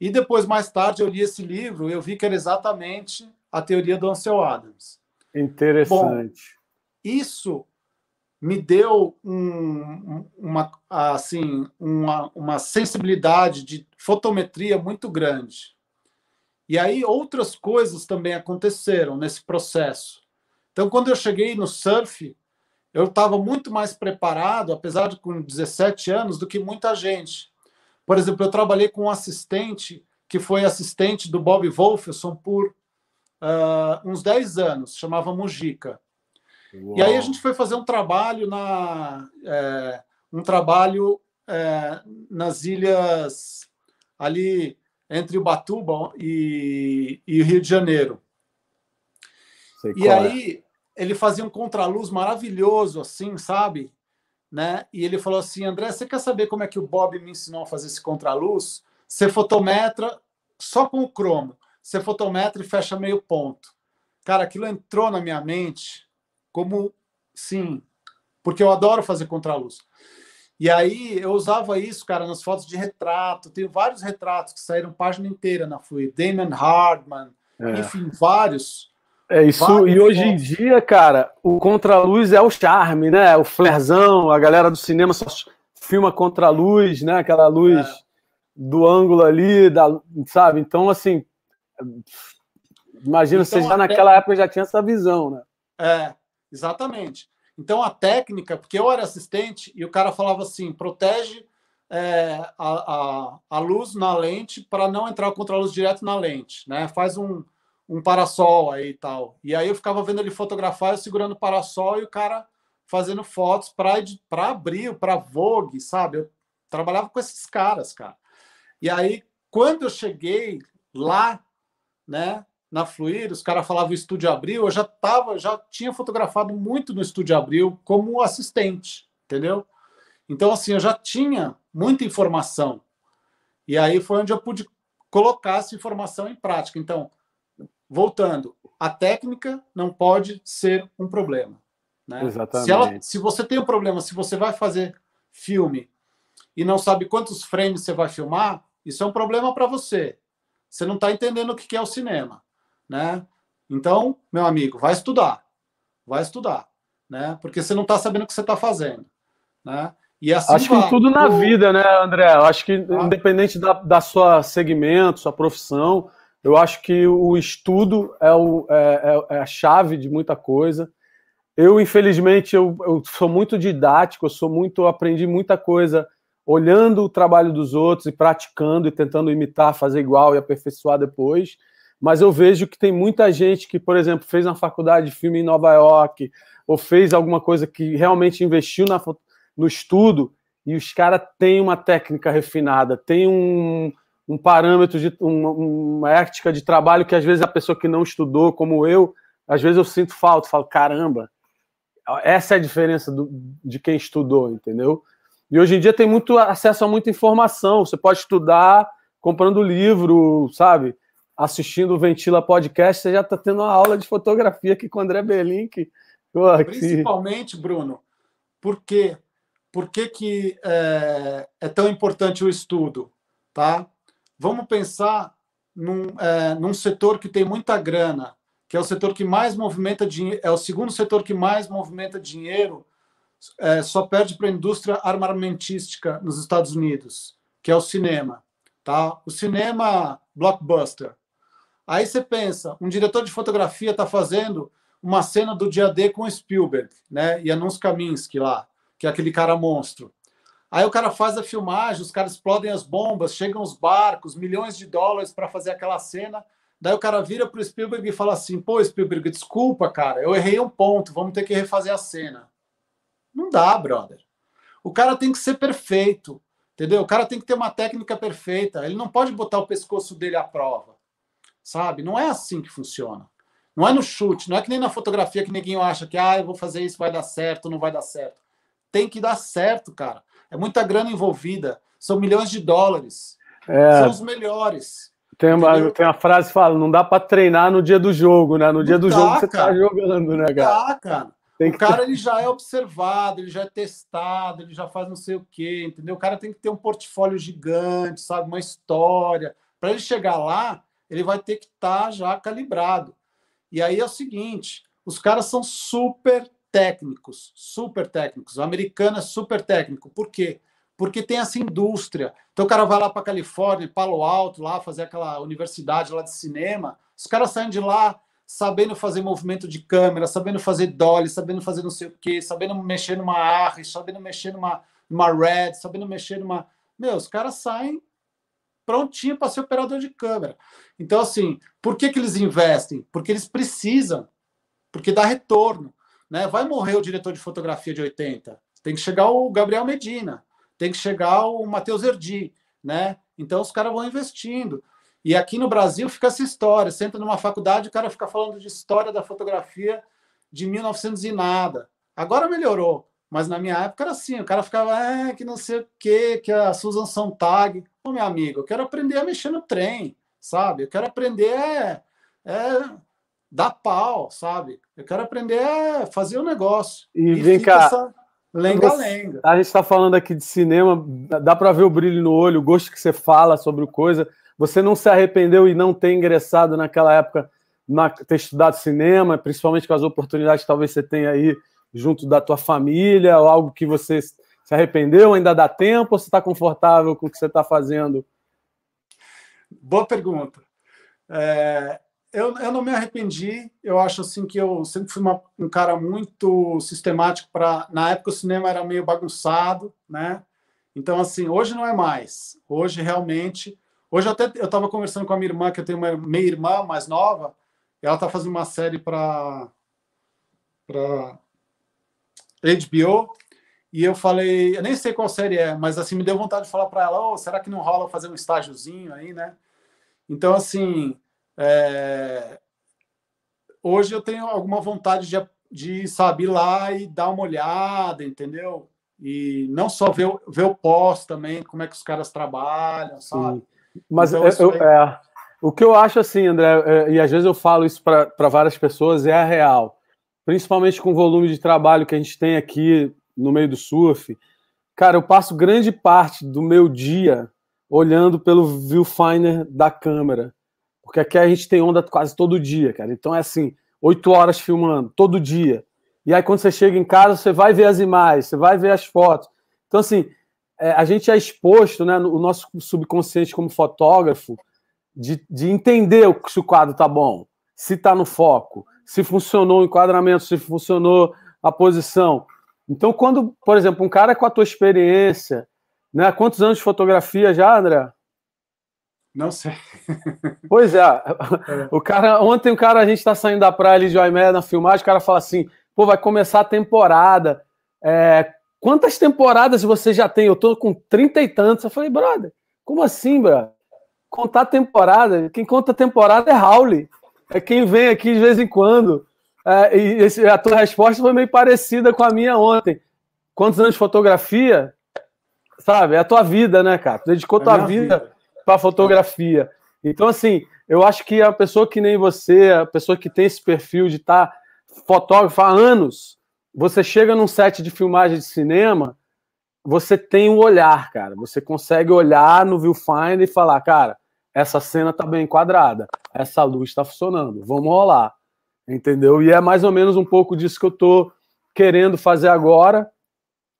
E depois, mais tarde, eu li esse livro e eu vi que era exatamente a teoria do Ansel Adams. Interessante. Bom, isso me deu um, uma, assim, uma, uma sensibilidade de fotometria muito grande. E aí outras coisas também aconteceram nesse processo. Então, quando eu cheguei no surf, eu estava muito mais preparado, apesar de com 17 anos, do que muita gente. Por exemplo, eu trabalhei com um assistente que foi assistente do Bob Wolferson por uh, uns 10 anos, chamava Mujica. Uau. E aí a gente foi fazer um trabalho na é, um trabalho é, nas ilhas ali entre Ubatuba e, e Rio de Janeiro. Sei e aí é. ele fazia um contraluz maravilhoso, assim, sabe? Né? E ele falou assim, André, você quer saber como é que o Bob me ensinou a fazer esse contraluz? Você fotometra só com o cromo. Você fotometra e fecha meio ponto. Cara, aquilo entrou na minha mente como sim, porque eu adoro fazer contraluz. E aí eu usava isso, cara, nas fotos de retrato. Tenho vários retratos que saíram página inteira na Fluid. Damon Hardman, é. enfim, vários. É isso. Vários e hoje fotos. em dia, cara, o contraluz é o charme, né? O flerzão, a galera do cinema só filma contraluz, né? Aquela luz é. do ângulo ali, da, sabe? Então, assim, imagina, então, você já naquela época já tinha essa visão, né? É, exatamente. Então, a técnica, porque eu era assistente e o cara falava assim: protege é, a, a, a, luz na lente para não entrar o contraluz direto na lente, né? Faz um, um parasol aí e tal. E aí eu ficava vendo ele fotografar, eu segurando o parasol e o cara fazendo fotos para abrir, para Vogue, sabe? Eu trabalhava com esses caras, cara. E aí, quando eu cheguei lá, né? Na Fluir, os caras falavam Estúdio Abril, eu já tava, já tinha fotografado muito no Estúdio Abril como assistente, entendeu? Então, assim, eu já tinha muita informação. E aí foi onde eu pude colocar essa informação em prática. Então, voltando, a técnica não pode ser um problema. Né? Exatamente. Se, ela, se você tem um problema, se você vai fazer filme e não sabe quantos frames você vai filmar, isso é um problema para você. Você não está entendendo o que é o cinema né? Então, meu amigo, vai estudar, vai estudar, né? Porque você não está sabendo o que você está fazendo, né? E assim acho vai. que tudo na vida, né, André? Eu acho que ah. independente da, da sua segmento, sua profissão, eu acho que o estudo é, o, é, é, é a chave de muita coisa. Eu, infelizmente, eu, eu, sou muito didático, eu sou muito, aprendi muita coisa olhando o trabalho dos outros e praticando e tentando imitar, fazer igual e aperfeiçoar depois mas eu vejo que tem muita gente que, por exemplo, fez uma faculdade de filme em Nova York, ou fez alguma coisa que realmente investiu na, no estudo, e os caras têm uma técnica refinada, tem um, um parâmetro, de uma, uma ética de trabalho que às vezes a pessoa que não estudou, como eu, às vezes eu sinto falta, falo, caramba, essa é a diferença do, de quem estudou, entendeu? E hoje em dia tem muito acesso a muita informação, você pode estudar comprando livro, sabe? Assistindo o Ventila Podcast, você já está tendo uma aula de fotografia aqui com o André Belink. Principalmente, Bruno, por quê? Por que, que é, é, tão importante o estudo? Tá? Vamos pensar num, é, num setor que tem muita grana, que é o setor que mais movimenta dinheiro, é o segundo setor que mais movimenta dinheiro, é, só perde para a indústria armamentística nos Estados Unidos, que é o cinema. Tá? O cinema blockbuster Aí você pensa, um diretor de fotografia está fazendo uma cena do dia D com Spielberg, né? E Anuns Kaminsky lá, que é aquele cara monstro. Aí o cara faz a filmagem, os caras explodem as bombas, chegam os barcos, milhões de dólares para fazer aquela cena. Daí o cara vira para o Spielberg e fala assim: pô, Spielberg, desculpa, cara, eu errei um ponto, vamos ter que refazer a cena. Não dá, brother. O cara tem que ser perfeito, entendeu? O cara tem que ter uma técnica perfeita. Ele não pode botar o pescoço dele à prova sabe? Não é assim que funciona. Não é no chute, não é que nem na fotografia que ninguém acha que ah, eu vou fazer isso, vai dar certo, não vai dar certo. Tem que dar certo, cara. É muita grana envolvida. São milhões de dólares. É, São os melhores. Tem uma, tem uma frase que fala: não dá para treinar no dia do jogo, né? No dia não do dá, jogo você tá jogando, né, cara? Dá, cara. Tem o cara ter... ele já é observado, ele já é testado, ele já faz não sei o quê, entendeu? O cara tem que ter um portfólio gigante, sabe? Uma história Para ele chegar lá, ele vai ter que estar tá já calibrado. E aí é o seguinte: os caras são super técnicos, super técnicos. O americano é super técnico. Por quê? Porque tem essa indústria. Então o cara vai lá para Califórnia, Palo Alto, lá fazer aquela universidade lá de cinema. Os caras saem de lá sabendo fazer movimento de câmera, sabendo fazer dolly, sabendo fazer não sei o quê, sabendo mexer numa ARRI, sabendo mexer numa, numa RED, sabendo mexer numa. Meu, os caras saem prontinho para ser operador de câmera. Então, assim, por que, que eles investem? Porque eles precisam, porque dá retorno. Né? Vai morrer o diretor de fotografia de 80, tem que chegar o Gabriel Medina, tem que chegar o Matheus Erdi, né? Então os caras vão investindo. E aqui no Brasil fica essa história. Você entra numa faculdade, o cara fica falando de história da fotografia de 1900 e nada. Agora melhorou, mas na minha época era assim, o cara ficava, é, que não sei o quê, que a Susan Sontag. Ô, meu amigo, eu quero aprender a mexer no trem, sabe? Eu quero aprender é, é dar pau, sabe? Eu quero aprender a fazer o um negócio. E, e vem cá, lenga-lenga. A gente está falando aqui de cinema, dá para ver o brilho no olho, o gosto que você fala sobre coisa. Você não se arrependeu e não ter ingressado naquela época, na, ter estudado cinema, principalmente com as oportunidades que talvez você tenha aí junto da tua família, ou algo que você se arrependeu, ainda dá tempo, ou você está confortável com o que você está fazendo? Boa pergunta. É, eu, eu não me arrependi. Eu acho assim que eu sempre fui uma, um cara muito sistemático para. Na época o cinema era meio bagunçado, né? Então assim, hoje não é mais. Hoje realmente Hoje até eu estava conversando com a minha irmã, que eu tenho uma meia irmã mais nova, ela está fazendo uma série para para HBO, e eu falei, eu nem sei qual série é, mas assim me deu vontade de falar para ela, oh, será que não rola fazer um estágiozinho aí, né? Então assim, é... hoje eu tenho alguma vontade de, de saber lá e dar uma olhada, entendeu? E não só ver, ver o pós também, como é que os caras trabalham, sabe? Sim. Mas então, eu, eu, é, o que eu acho assim, André, é, e às vezes eu falo isso para várias pessoas, é a real. Principalmente com o volume de trabalho que a gente tem aqui no meio do surf. Cara, eu passo grande parte do meu dia olhando pelo viewfinder da câmera. Porque aqui a gente tem onda quase todo dia, cara. Então é assim, oito horas filmando, todo dia. E aí quando você chega em casa, você vai ver as imagens, você vai ver as fotos. Então, assim, é, a gente é exposto, né, o nosso subconsciente como fotógrafo, de, de entender se o quadro está bom, se está no foco, se funcionou o enquadramento, se funcionou a posição. Então, quando, por exemplo, um cara com a tua experiência, né, quantos anos de fotografia já, André? Não sei. Pois é. é. O cara, ontem o cara, a gente está saindo da praia ali de Oimé na filmagem, o cara fala assim, pô, vai começar a temporada. É, Quantas temporadas você já tem? Eu tô com trinta e tantos. Eu falei, brother, como assim, brother? Contar temporada? Quem conta temporada é Raul. É quem vem aqui de vez em quando. É, e esse, a tua resposta foi meio parecida com a minha ontem. Quantos anos de fotografia? Sabe, é a tua vida, né, cara? Tu dedicou é tua vida, vida. para fotografia. Então, assim, eu acho que a pessoa que nem você, a pessoa que tem esse perfil de estar tá fotógrafo há anos, você chega num set de filmagem de cinema, você tem um olhar, cara. Você consegue olhar no viewfinder e falar, cara, essa cena tá bem enquadrada, essa luz está funcionando, vamos rolar. Entendeu? E é mais ou menos um pouco disso que eu tô querendo fazer agora.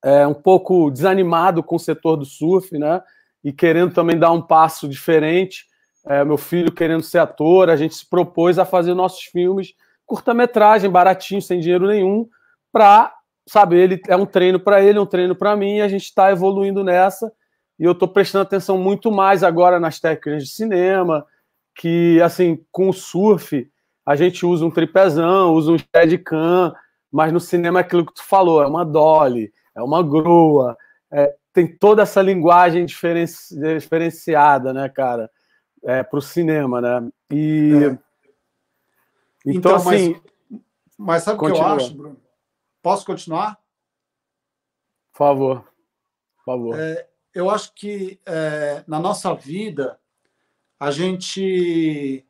É um pouco desanimado com o setor do surf, né? E querendo também dar um passo diferente. É, meu filho querendo ser ator, a gente se propôs a fazer nossos filmes curta-metragem, baratinho, sem dinheiro nenhum, para, sabe, ele é um treino para ele, é um treino para mim, e a gente está evoluindo nessa. E eu estou prestando atenção muito mais agora nas técnicas de cinema, que, assim, com o surf, a gente usa um tripézão, usa um steadicam, mas no cinema é aquilo que tu falou, é uma dolly, é uma grua, é, tem toda essa linguagem diferenci, diferenciada, né, cara, é, para o cinema, né? E é. então, então, assim, mas, mas sabe o que eu acho, Bruno? Posso continuar? Por favor. Por favor. É, eu acho que é, na nossa vida, a gente.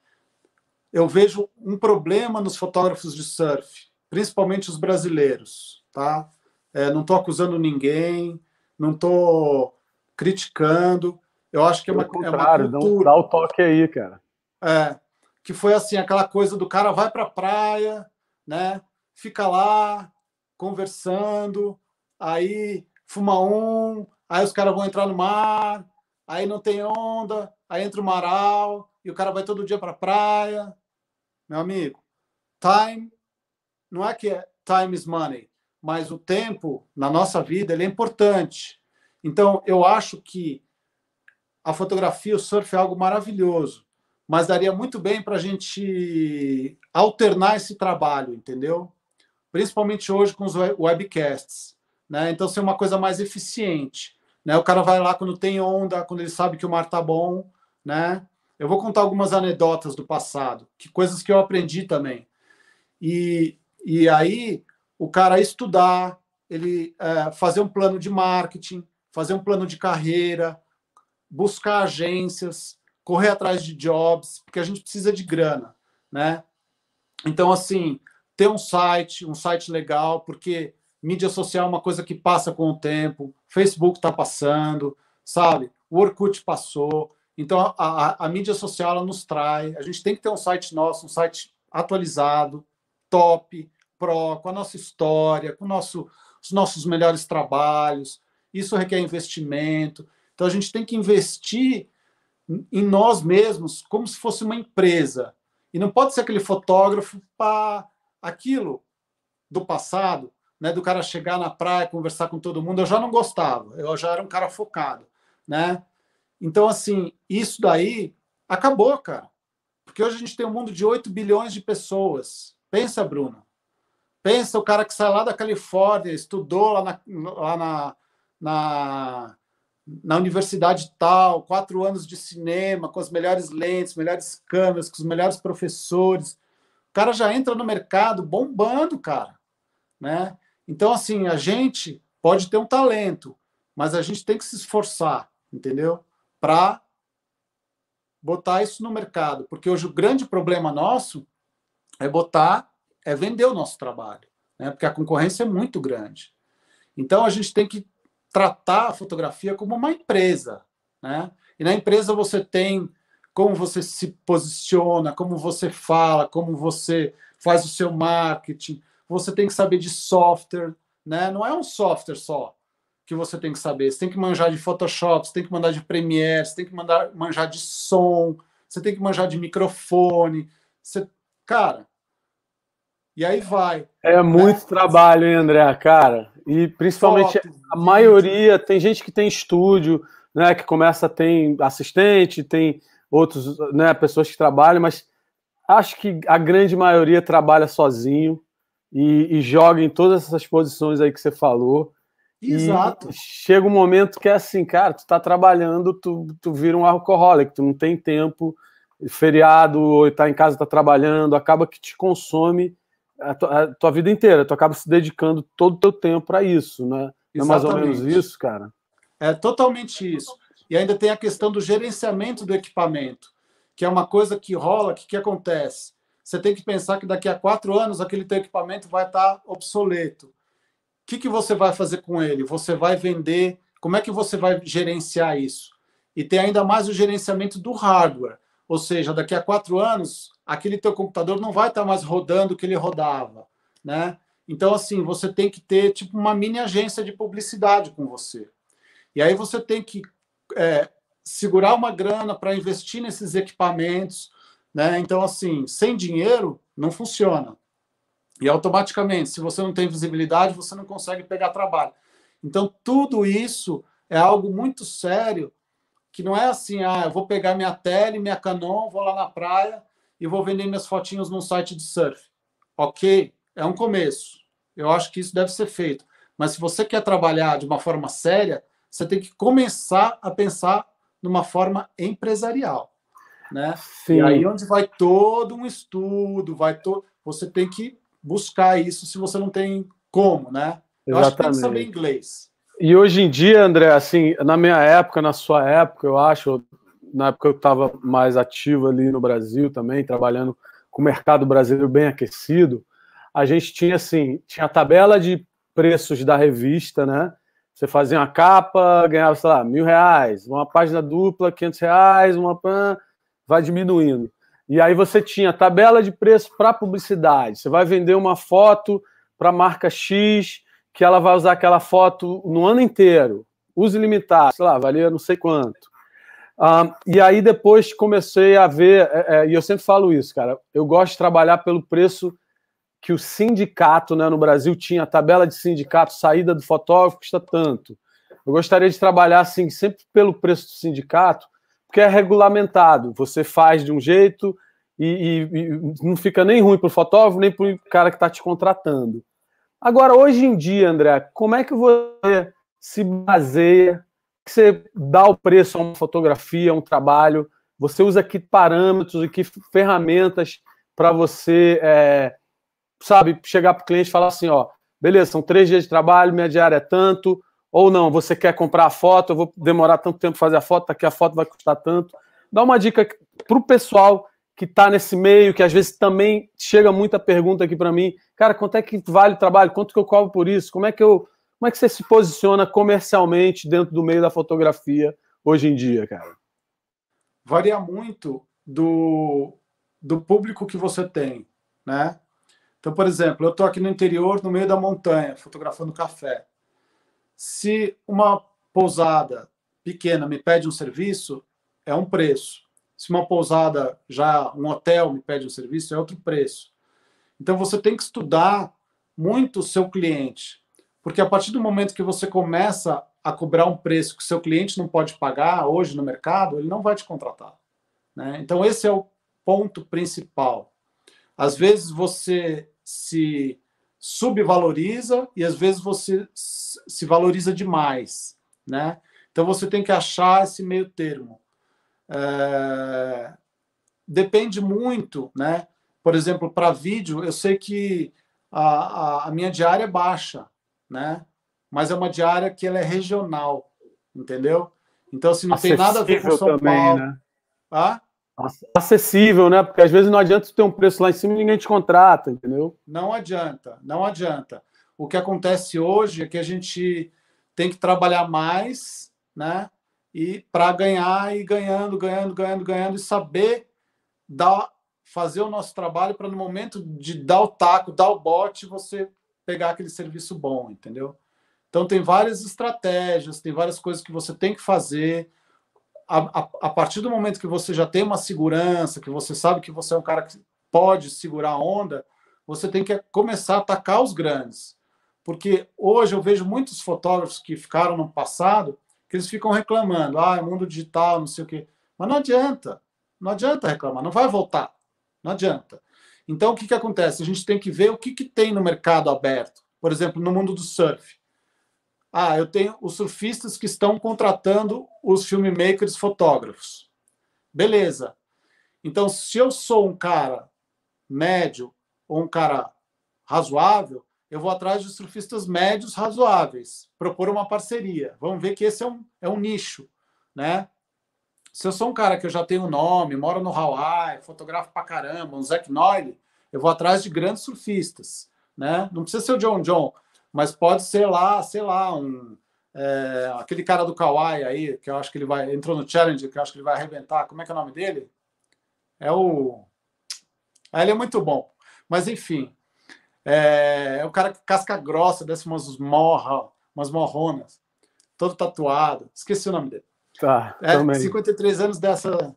Eu vejo um problema nos fotógrafos de surf, principalmente os brasileiros. Tá? É, não estou acusando ninguém, não estou criticando, Eu acho que é uma, é uma cultura. Dá o toque aí, cara. É, que foi assim, aquela coisa do cara vai para a praia, né? Fica lá conversando, aí fuma um, aí os caras vão entrar no mar, aí não tem onda, aí entra o maral, e o cara vai todo dia para praia. Meu amigo, time não é que é time is money, mas o tempo na nossa vida ele é importante. Então, eu acho que a fotografia, o surf é algo maravilhoso, mas daria muito bem para a gente alternar esse trabalho, entendeu? Principalmente hoje com os webcasts. Né? Então, ser uma coisa mais eficiente. Né? O cara vai lá quando tem onda, quando ele sabe que o mar tá bom. Né? Eu vou contar algumas anedotas do passado, que coisas que eu aprendi também. E, e aí, o cara estudar, ele é, fazer um plano de marketing, fazer um plano de carreira, buscar agências, correr atrás de jobs, porque a gente precisa de grana, né? Então, assim, ter um site, um site legal, porque mídia social é uma coisa que passa com o tempo, Facebook está passando, sabe? O Orkut passou. Então, a, a, a, mídia social ela nos trai. A gente tem que ter um site nosso, um site atualizado, top, pro, com a nossa história, com nosso, os nossos melhores trabalhos, isso requer investimento. Então a gente tem que investir em nós mesmos como se fosse uma empresa. E não pode ser aquele fotógrafo para aquilo do passado, né, do cara chegar na praia, conversar com todo mundo. Eu já não gostava, eu já era um cara focado, né? Então assim, isso daí acabou, cara. Porque hoje a gente tem um mundo de 8 bilhões de pessoas. Pensa, Bruno. Pensa o cara que sai lá da Califórnia, estudou lá na, lá na na, na universidade tal, quatro anos de cinema, com as melhores lentes, melhores câmeras, com os melhores professores. O cara já entra no mercado bombando, cara. Né? Então, assim, a gente pode ter um talento, mas a gente tem que se esforçar, entendeu? Para botar isso no mercado. Porque hoje o grande problema nosso é botar, é vender o nosso trabalho, né? porque a concorrência é muito grande. Então, a gente tem que tratar a fotografia como uma empresa, né? E na empresa você tem como você se posiciona, como você fala, como você faz o seu marketing. Você tem que saber de software, né? Não é um software só que você tem que saber. Você tem que manjar de Photoshop, você tem que mandar de Premiere, você tem que mandar manjar de som, você tem que manjar de microfone. Você, cara, e aí vai. É né? muito trabalho, hein, André, cara. E principalmente Foto, a maioria, tem gente que tem estúdio, né? Que começa, tem assistente, tem outros, né, pessoas que trabalham, mas acho que a grande maioria trabalha sozinho e, e joga em todas essas posições aí que você falou. Exato. E chega um momento que é assim, cara, tu tá trabalhando, tu, tu vira um alcoólico, tu não tem tempo, feriado, ou tá em casa, tá trabalhando, acaba que te consome a tua, a tua, vida inteira, tu acaba se dedicando todo o teu tempo para isso, né? Não é mais ou menos isso, cara? É totalmente isso. E ainda tem a questão do gerenciamento do equipamento, que é uma coisa que rola, que, que acontece? Você tem que pensar que daqui a quatro anos aquele teu equipamento vai estar tá obsoleto. O que, que você vai fazer com ele? Você vai vender? Como é que você vai gerenciar isso? E tem ainda mais o gerenciamento do hardware. Ou seja, daqui a quatro anos, aquele teu computador não vai estar mais rodando o que ele rodava, né? Então, assim, você tem que ter tipo uma mini agência de publicidade com você. E aí você tem que é, segurar uma grana para investir nesses equipamentos, né? Então, assim, sem dinheiro não funciona. E automaticamente, se você não tem visibilidade, você não consegue pegar trabalho. Então, tudo isso é algo muito sério, que não é assim, ah, eu vou pegar minha tele, minha Canon, vou lá na praia e vou vender minhas fotinhos num site de surf. Ok, é um começo. Eu acho que isso deve ser feito. Mas se você quer trabalhar de uma forma séria, você tem que começar a pensar numa forma empresarial. Né? Sim. E aí onde vai todo um estudo, vai todo. Você tem que buscar isso se você não tem como, né? Eu Exatamente. acho que tem que saber inglês. E hoje em dia, André, assim, na minha época, na sua época, eu acho, na época eu estava mais ativo ali no Brasil também, trabalhando com o mercado brasileiro bem aquecido, a gente tinha assim, tinha a tabela de preços da revista, né? Você fazia uma capa, ganhava, sei lá, mil reais, uma página dupla, quinhentos reais, uma pan, vai diminuindo. E aí você tinha tabela de preço para publicidade. Você vai vender uma foto para a marca X, que ela vai usar aquela foto no ano inteiro, uso ilimitado, sei lá, valia não sei quanto. Um, e aí depois comecei a ver, é, é, e eu sempre falo isso, cara, eu gosto de trabalhar pelo preço que o sindicato né, no Brasil tinha, a tabela de sindicato, saída do fotógrafo custa tanto. Eu gostaria de trabalhar assim, sempre pelo preço do sindicato, porque é regulamentado. Você faz de um jeito e, e, e não fica nem ruim para o fotógrafo, nem para o cara que está te contratando. Agora, hoje em dia, André, como é que você se baseia, que você dá o preço a uma fotografia, a um trabalho? Você usa que parâmetros e que ferramentas para você é, sabe, chegar para o cliente e falar assim, ó, beleza, são três dias de trabalho, minha diária é tanto, ou não, você quer comprar a foto, eu vou demorar tanto tempo fazer a foto, aqui a foto vai custar tanto. Dá uma dica para o pessoal que está nesse meio, que às vezes também chega muita pergunta aqui para mim, cara, quanto é que vale o trabalho? Quanto que eu cobro por isso? Como é que eu, como é que você se posiciona comercialmente dentro do meio da fotografia hoje em dia, cara? Varia muito do, do público que você tem, né? Então, por exemplo, eu estou aqui no interior, no meio da montanha, fotografando café. Se uma pousada pequena me pede um serviço, é um preço. Se uma pousada já, um hotel me pede um serviço, é outro preço. Então você tem que estudar muito o seu cliente, porque a partir do momento que você começa a cobrar um preço que o seu cliente não pode pagar hoje no mercado, ele não vai te contratar. Né? Então esse é o ponto principal. Às vezes você se subvaloriza e às vezes você se valoriza demais, né? Então você tem que achar esse meio termo. É... Depende muito, né? Por exemplo, para vídeo, eu sei que a, a, a, minha diária é baixa, né? Mas é uma diária que ela é regional, entendeu? Então, assim, não Acessível tem nada a ver com São também, Paulo. Né? Ah? Acessível, né? Porque às vezes não adianta ter um preço lá em cima e ninguém te contrata, entendeu? Não adianta, não adianta. O que acontece hoje é que a gente tem que trabalhar mais, né? E para ganhar e ganhando, ganhando, ganhando, ganhando e saber dar, fazer o nosso trabalho para no momento de dar o taco, dar o bote, você pegar aquele serviço bom, entendeu? Então tem várias estratégias, tem várias coisas que você tem que fazer a, a, a, partir do momento que você já tem uma segurança, que você sabe que você é um cara que pode segurar a onda, você tem que começar a atacar os grandes. Porque hoje eu vejo muitos fotógrafos que ficaram no passado, que eles ficam reclamando, ah, é mundo digital, não sei o quê. Mas não adianta, não adianta reclamar, não vai voltar, não adianta. Então, o que, que acontece? A gente tem que ver o que, que tem no mercado aberto. Por exemplo, no mundo do surf. Ah, eu tenho os surfistas que estão contratando os filmmakers fotógrafos. Beleza. Então, se eu sou um cara médio ou um cara razoável, eu vou atrás de surfistas médios razoáveis, propor uma parceria. Vamos ver que esse é um, é um nicho, né? Se eu sou um cara que eu já tenho nome, moro no Hawaii, fotografo pra caramba, um Zack Noyle, eu vou atrás de grandes surfistas, né? Não precisa ser o John John, mas pode ser lá, sei lá, um, é, aquele cara do Kawaii aí, que eu acho que ele vai, entrou no Challenge, que eu acho que ele vai arrebentar. Como é que é o nome dele? É o. Ah, ele é muito bom. Mas, enfim, é, é o cara que casca grossa, desce umas morra, umas morronas, todo tatuado. Esqueci o nome dele. Tá, é, também. 53 anos dessa,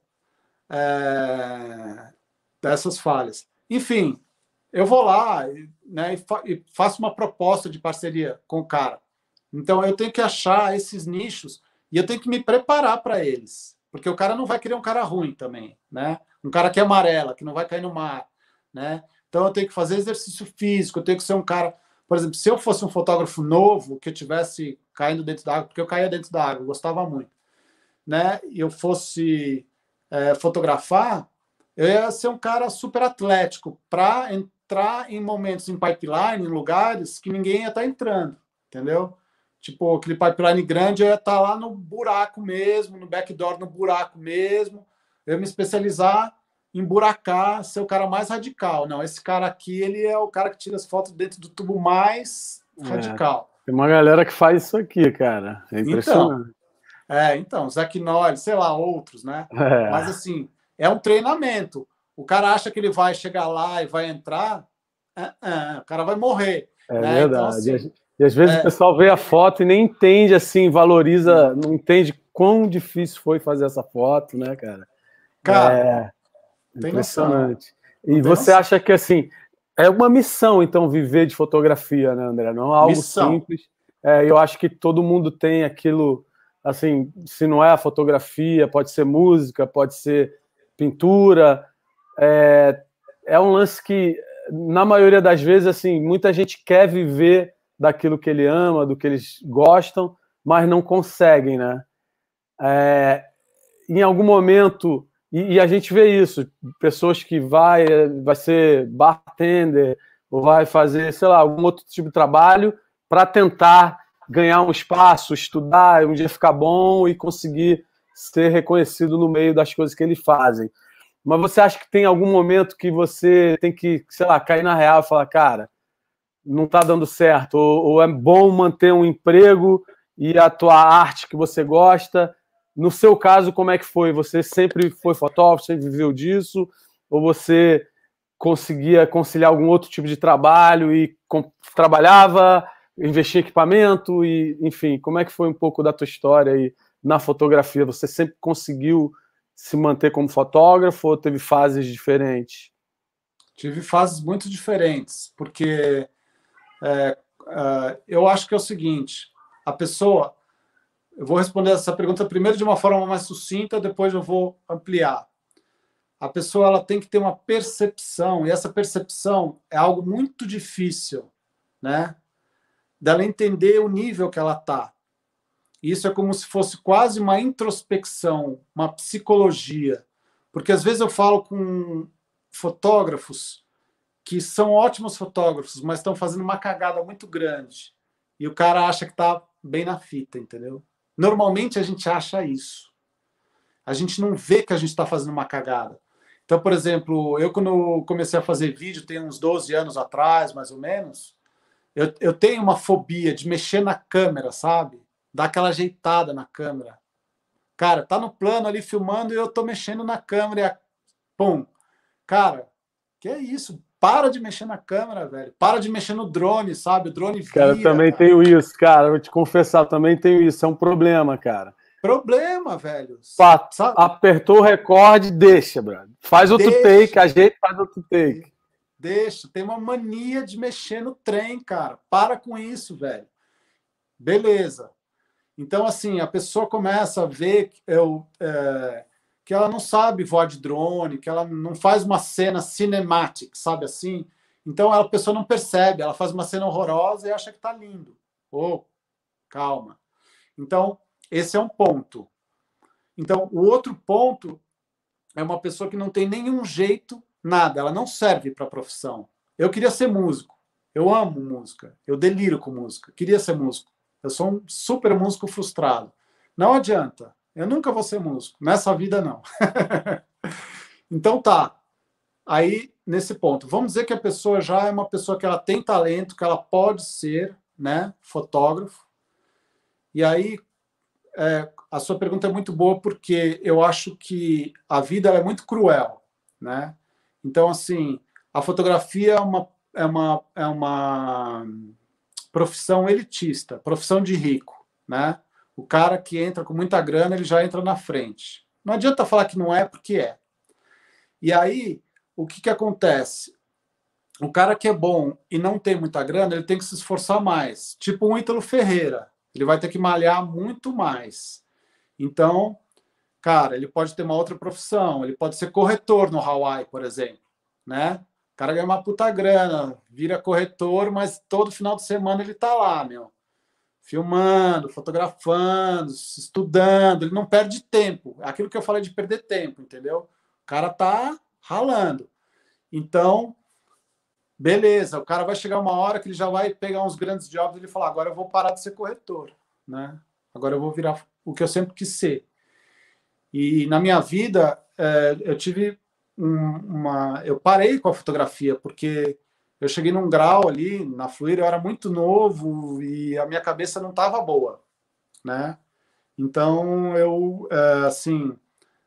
é, dessas falhas. Enfim, eu vou lá né, e, fa e faço uma proposta de parceria com o cara. Então eu tenho que achar esses nichos e eu tenho que me preparar para eles, porque o cara não vai querer um cara ruim também, né? Um cara que é amarela, que não vai cair no mar, né? Então eu tenho que fazer exercício físico, eu tenho que ser um cara, por exemplo, se eu fosse um fotógrafo novo que eu tivesse caindo dentro da água, porque eu caía dentro da água, gostava muito, né? E eu fosse é, fotografar, eu ia ser um cara super atlético para entrar em momentos em pipeline, em lugares que ninguém ia estar tá entrando, entendeu? Tipo, aquele pipeline grande, eu ia estar tá lá no buraco mesmo, no backdoor no buraco mesmo. Eu me especializar em buracar, ser o cara mais radical. Não, esse cara aqui, ele é o cara que tira as fotos dentro do tubo mais é. radical. Tem uma galera que faz isso aqui, cara. É então, impressionante. Então, é, então, Zac Noll, sei lá, outros, né? É. Mas assim, é um treinamento. O cara acha que ele vai chegar lá e vai entrar, uh -uh, o cara vai morrer. É né? verdade. Então, assim, e às vezes é... o pessoal vê a foto e nem entende assim, valoriza, não entende quão difícil foi fazer essa foto, né, cara? Cara, é impressionante. E você noção. acha que assim é uma missão, então, viver de fotografia, né, André? Não é algo missão. simples. É, eu acho que todo mundo tem aquilo, assim, se não é a fotografia, pode ser música, pode ser pintura. É, é um lance que, na maioria das vezes, assim, muita gente quer viver daquilo que ele ama, do que eles gostam, mas não conseguem, né? É, em algum momento, e, e, a gente vê isso, pessoas que vai, vai ser bartender, ou vai fazer, sei lá, algum outro tipo de trabalho para tentar ganhar um espaço, estudar, um dia ficar bom e conseguir ser reconhecido no meio das coisas que eles fazem. Mas você acha que tem algum momento que você tem que, sei lá, cair na real e falar, cara, não está dando certo, ou, ou, é bom manter um emprego e a tua arte que você gosta. No seu caso, como é que foi? Você sempre foi fotógrafo, sempre viveu disso? Ou você conseguia conciliar algum outro tipo de trabalho e com, trabalhava, investia em equipamento e, enfim, como é que foi um pouco da tua história aí na fotografia? Você sempre conseguiu se manter como fotógrafo ou teve fases diferentes? Tive fases muito diferentes, porque é, é, eu acho que é o seguinte: a pessoa. Eu vou responder essa pergunta primeiro de uma forma mais sucinta, depois eu vou ampliar. A pessoa ela tem que ter uma percepção, e essa percepção é algo muito difícil, né? Dela entender o nível que ela está. Isso é como se fosse quase uma introspecção, uma psicologia. Porque às vezes eu falo com fotógrafos que são ótimos fotógrafos, mas estão fazendo uma cagada muito grande. E o cara acha que está bem na fita, entendeu? Normalmente a gente acha isso. A gente não vê que a gente está fazendo uma cagada. Então, por exemplo, eu quando comecei a fazer vídeo, tem uns 12 anos atrás, mais ou menos, eu, eu tenho uma fobia de mexer na câmera, sabe? Dar aquela ajeitada na câmera. Cara, tá no plano ali filmando e eu tô mexendo na câmera e a... pum. Cara, que é isso? para de mexer na câmera, velho. Para de mexer no drone, sabe? O drone vira, Cara, eu também cara. tenho isso, cara. Vou te confessar, também tenho isso. É um problema, cara. Problema, velho. Apertou o recorde, deixa, brother. Faz outro deixa. take, a gente faz outro take. Deixa. Tem uma mania de mexer no trem, cara. Para com isso, velho. Beleza. Então, assim, a pessoa começa a ver eu, é, que ela não sabe voar de drone, que ela não faz uma cena cinemática, sabe assim? Então a pessoa não percebe, ela faz uma cena horrorosa e acha que está lindo. Oh, calma. Então, esse é um ponto. Então, o outro ponto é uma pessoa que não tem nenhum jeito, nada, ela não serve para a profissão. Eu queria ser músico. Eu amo música. Eu deliro com música. Queria ser músico. Eu sou um super músico frustrado. Não adianta. Eu nunca vou ser músico. Nessa vida, não. então tá. Aí, nesse ponto, vamos dizer que a pessoa já é uma pessoa que ela tem talento, que ela pode ser né, fotógrafo. E aí, é, a sua pergunta é muito boa porque eu acho que a vida é muito cruel, né? Então, assim, a fotografia é uma, é uma, é uma profissão elitista, profissão de rico, né? O cara que entra com muita grana, ele já entra na frente. Não adianta falar que não é, porque é. E aí, o que, que acontece? O cara que é bom e não tem muita grana, ele tem que se esforçar mais. Tipo um Ítalo Ferreira. Ele vai ter que malhar muito mais. Então, cara, ele pode ter uma outra profissão. Ele pode ser corretor no Hawaii, por exemplo. Né? O cara ganha uma puta grana, vira corretor, mas todo final de semana ele tá lá, meu filmando, fotografando, estudando, ele não perde tempo. É aquilo que eu falei de perder tempo, entendeu? O cara tá ralando. Então, beleza, o cara vai chegar uma hora que ele já vai pegar uns grandes jobs e ele falar: agora eu vou parar de ser corretor, né? Agora eu vou virar o que eu sempre quis ser. E na minha vida, é, eu tive um, uma. Eu parei com a fotografia, porque eu cheguei num grau ali na Fluir, eu era muito novo e a minha cabeça não estava boa, né? Então eu, é, assim,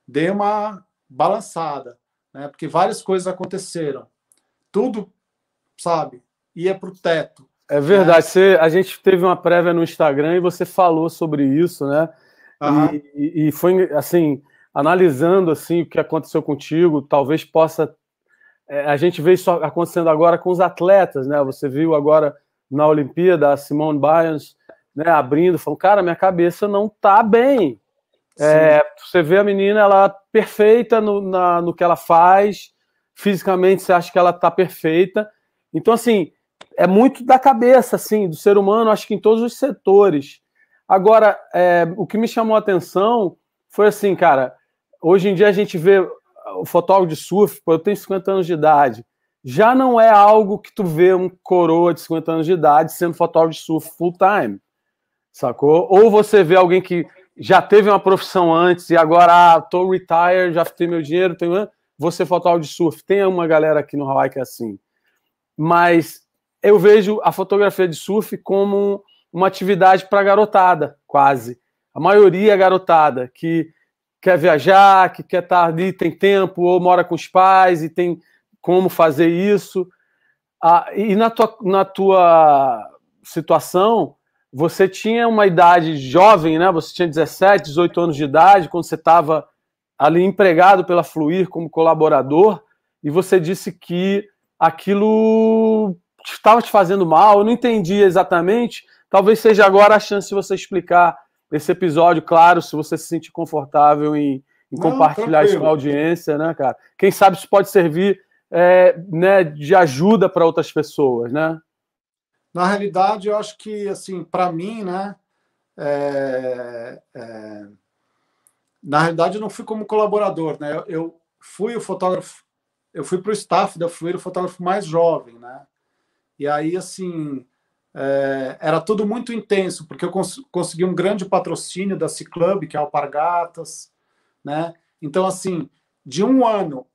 dei uma balançada, né? Porque várias coisas aconteceram. Tudo, sabe, ia para o teto. É verdade. Né? Você, a gente teve uma prévia no Instagram e você falou sobre isso, né? Uhum. E, e, foi assim, analisando assim o que aconteceu contigo, talvez possa. É, a gente vê isso acontecendo agora com os atletas, né? Você viu agora na Olimpíada a Simone Biles né, abrindo, falando, cara, minha cabeça não tá bem. É, você vê a menina, ela perfeita no, na, no que ela faz, fisicamente você acha que ela tá perfeita. Então, assim, é muito da cabeça, assim, do ser humano, acho que em todos os setores. Agora, é, o que me chamou a atenção foi assim, cara, hoje em dia a gente vê o fotógrafo de surf, pô, eu tenho 50 anos de idade, já não é algo que tu vê um coroa de 50 anos de idade sendo fotógrafo de surf full time, sacou? Ou você vê alguém que já teve uma profissão antes e agora, ah, tô retired, já tenho meu dinheiro, tenho... você fotógrafo de surf. Tem uma galera aqui no Hawaii que é assim. Mas eu vejo a fotografia de surf como uma atividade para garotada, quase. A maioria é garotada, que quer viajar, que quer estar tá ali, tem tempo, ou mora com os pais e tem como fazer isso. Ah, e na tua, na tua situação, você tinha uma idade jovem, né? Você tinha 17, 18 anos de idade, quando você estava ali empregado pela Fluir como colaborador, e você disse que aquilo estava te fazendo mal, eu não entendi exatamente. Talvez seja agora a chance de você explicar esse episódio, claro, se você se sentir confortável em, em não, compartilhar isso com a audiência, né, cara? Quem sabe isso pode servir é, né, de ajuda para outras pessoas, né? Na realidade, eu acho que, assim, para mim, né, é, é, na realidade, eu não fui como colaborador, né? Eu, eu fui o fotógrafo, eu fui para o staff da Fluir, o fotógrafo mais jovem, né? E aí, assim, é, era tudo muito intenso, porque eu cons consegui um grande patrocínio da Ciclub, que é Alpargatas, né? Então, assim, de um ano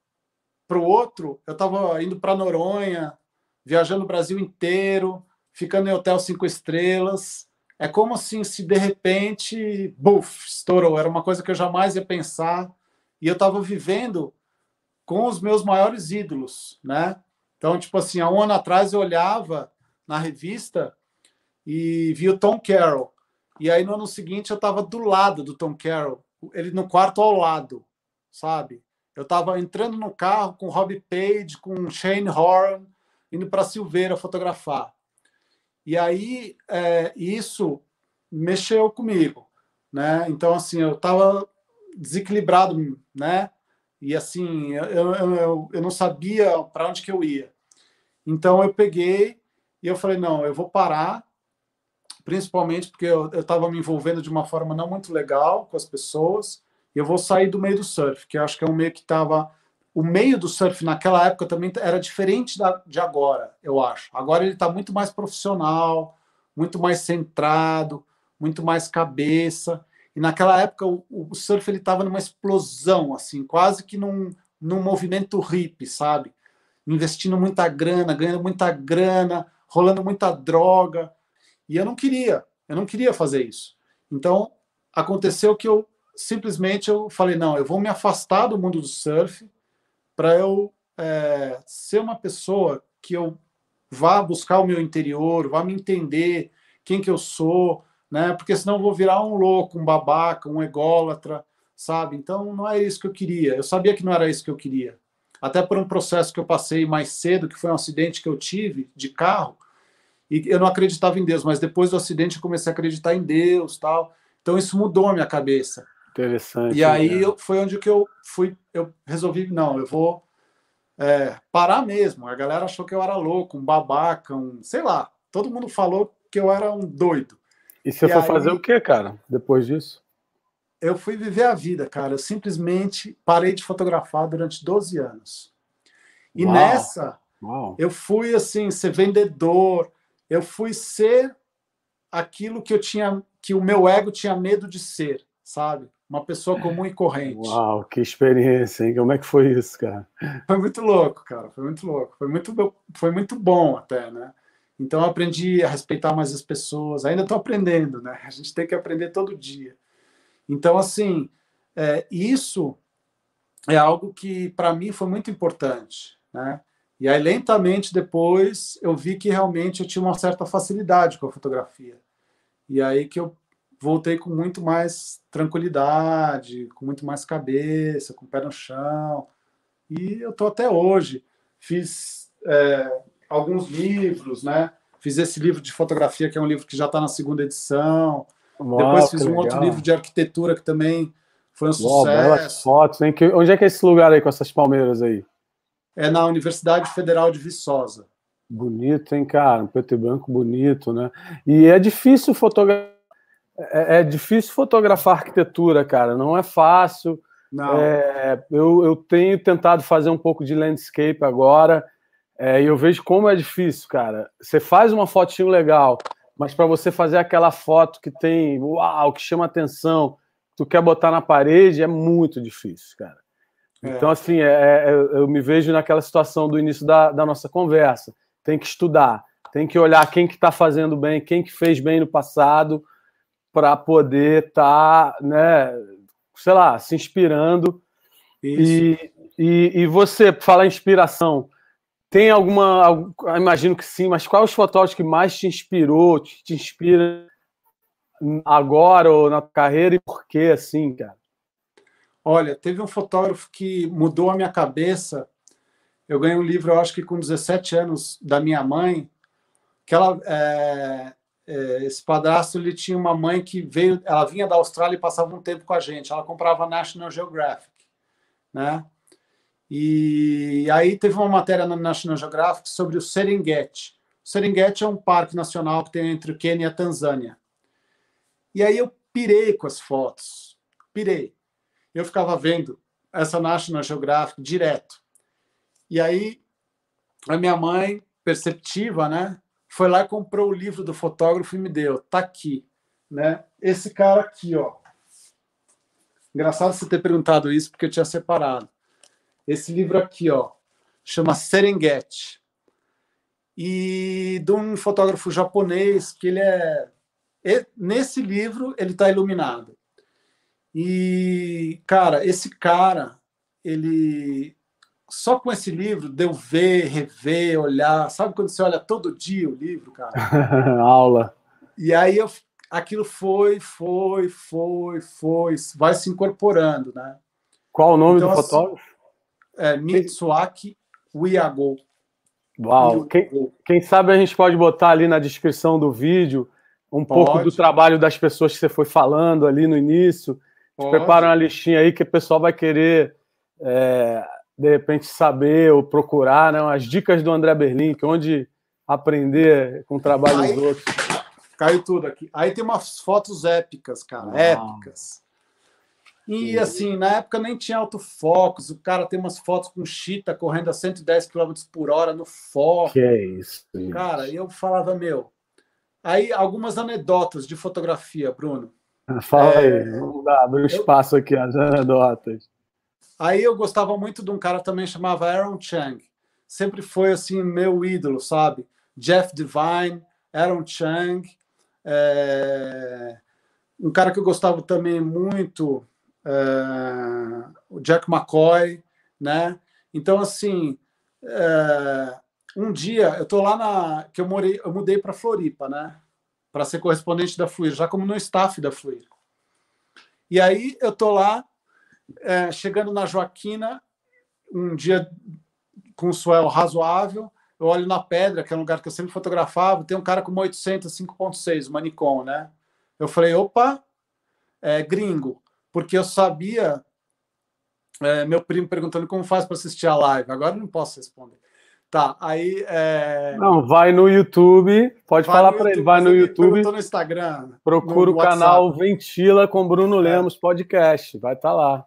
para o outro, eu estava indo para Noronha, viajando o Brasil inteiro, ficando em hotel cinco estrelas. É como assim, se de repente, buf, estourou. Era uma coisa que eu jamais ia pensar. E eu estava vivendo com os meus maiores ídolos, né? Então, tipo assim, há um ano atrás eu olhava na revista e via o Tom Carroll. E aí no ano seguinte eu estava do lado do Tom Carroll, ele no quarto ao lado, sabe? Eu estava entrando no carro com Robbie Page, com Shane Horn, indo para Silveira fotografar. E aí é, isso mexeu comigo, né? Então assim eu estava desequilibrado, né? E assim eu, eu, eu não sabia para onde que eu ia. Então eu peguei e eu falei, não, eu vou parar, principalmente porque eu estava me envolvendo de uma forma não muito legal com as pessoas, e eu vou sair do meio do surf, que eu acho que é um meio que estava... O meio do surf naquela época também era diferente da, de agora, eu acho. Agora ele está muito mais profissional, muito mais centrado, muito mais cabeça. E naquela época o, o surf ele estava numa explosão, assim, quase que num, num movimento hippie, sabe? investindo muita grana, ganhando muita grana, rolando muita droga. E eu não queria, eu não queria fazer isso. Então, aconteceu que eu simplesmente eu falei, não, eu vou me afastar do mundo do surf para eu é, ser uma pessoa que eu vá buscar o meu interior, vá me entender quem que eu sou, né? Porque senão eu vou virar um louco, um babaca, um ególatra, sabe? Então não é isso que eu queria. Eu sabia que não era isso que eu queria até por um processo que eu passei mais cedo, que foi um acidente que eu tive de carro, e eu não acreditava em Deus, mas depois do acidente eu comecei a acreditar em Deus, tal. Então isso mudou a minha cabeça. Interessante. E aí eu, foi onde que eu fui, eu resolvi, não, eu vou é, parar mesmo. A galera achou que eu era louco, um babaca, um, sei lá. Todo mundo falou que eu era um doido. E você e foi aí, fazer o que, cara, depois disso? eu fui viver a vida, cara. Eu simplesmente parei de fotografar durante 12 anos. E Uau. nessa, Uau. eu fui assim, ser vendedor, eu fui ser aquilo que eu tinha, que o meu ego tinha medo de ser, sabe? uma pessoa comum e corrente. Uau, que experiência, hein? Como é que foi isso, cara? Foi muito louco, cara. Foi muito louco. Foi muito, foi muito bom até, né? Então eu aprendi a respeitar mais as pessoas. Ainda estou aprendendo, né? A gente tem que aprender todo dia. Então, assim, é, isso é algo que para mim foi muito importante, né? E aí, lentamente depois, eu vi que realmente eu tinha uma certa facilidade com a fotografia. E aí que eu voltei com muito mais tranquilidade, com muito mais cabeça, com o pé no chão. E eu tô até hoje. Fiz é, alguns livros, né? Fiz esse livro de fotografia, que é um livro que já está na segunda edição. Uau, Depois fiz um legal. outro livro de arquitetura que também foi um Uau, sucesso. fotos, hein? Que, onde é que é esse lugar aí com essas palmeiras aí? É na Universidade Federal de Viçosa. Bonito, hein, cara? Um preto e branco bonito, né? E é difícil fotografar. É, é difícil fotografar arquitetura, cara. Não é fácil. Não. É, eu, eu tenho tentado fazer um pouco de landscape agora. É, e eu vejo como é difícil, cara. Você faz uma fotinho legal, mas para você fazer aquela foto que tem, uau, que chama atenção, tu quer botar na parede, é muito difícil, cara. É. Então, assim, é, é, eu me vejo naquela situação do início da, da nossa conversa. Tem que estudar, tem que olhar quem que está fazendo bem, quem que fez bem no passado, para poder estar, tá, né, sei lá, se inspirando. E, e, e, você, falar inspiração, tem alguma. Imagino que sim, mas qual é os fotógrafos que mais te inspirou, te, te inspira agora ou na carreira e por que assim, cara? Olha, teve um fotógrafo que mudou a minha cabeça. Eu ganhei um livro, eu acho que com 17 anos, da minha mãe, que ela. É, é, esse padrasto ele tinha uma mãe que veio, ela vinha da Austrália e passava um tempo com a gente. Ela comprava National Geographic, né? E aí teve uma matéria na National Geographic sobre o Serengeti. O Serengeti é um parque nacional que tem entre o Quênia e a Tanzânia. E aí eu pirei com as fotos, pirei. Eu ficava vendo essa National Geographic direto. E aí a minha mãe, perceptiva, né, foi lá e comprou o livro do fotógrafo e me deu. Tá aqui, né? Esse cara aqui, ó. Engraçado você ter perguntado isso porque eu tinha separado. Esse livro aqui, ó, chama Serengeti. E de um fotógrafo japonês que ele é nesse livro ele está iluminado. E cara, esse cara, ele só com esse livro deu ver, rever, olhar. Sabe quando você olha todo dia o livro, cara? Aula. E aí eu, aquilo foi, foi, foi, foi, vai se incorporando, né? Qual o nome então, do assim, fotógrafo? é, Mitsuaki Wiago. Uau! Quem, quem, sabe a gente pode botar ali na descrição do vídeo um pode. pouco do trabalho das pessoas que você foi falando ali no início. Prepara uma listinha aí que o pessoal vai querer, é, de repente, saber ou procurar né, as dicas do André Berlim, que é onde aprender com o trabalho dos outros. Caiu tudo aqui. Aí tem umas fotos épicas, cara, Uau. épicas. E assim, na época nem tinha autofocus, o cara tem umas fotos com chita correndo a 110 km por hora no foco. Que é isso? Cara, eu falava, meu. Aí, algumas anedotas de fotografia, Bruno. Fala é, aí, vamos dar, um espaço aqui, as anedotas. Aí eu gostava muito de um cara também chamava Aaron Chang. Sempre foi assim, meu ídolo, sabe? Jeff Devine, Aaron Chang. É... Um cara que eu gostava também muito uh, o Jack McCoy, né? Então, assim, uh, um dia eu tô lá na. que eu morei, eu mudei para Floripa, né? Para ser correspondente da Fluir, já como no staff da Fluir. E aí eu tô lá, uh, chegando na Joaquina, um dia com um suel razoável, eu olho na pedra, que é um lugar que eu sempre fotografava, tem um cara com uma 800 5.6, uma Nikon, né? Eu falei, opa, é gringo porque eu sabia. É, meu primo perguntando como faz para assistir a live. Agora não posso responder. Tá, aí. É... Não, vai no YouTube. Pode vai falar para ele. Vai no YouTube. Eu no Instagram. Procura no o canal Ventila com Bruno é. Lemos Podcast. Vai estar tá lá.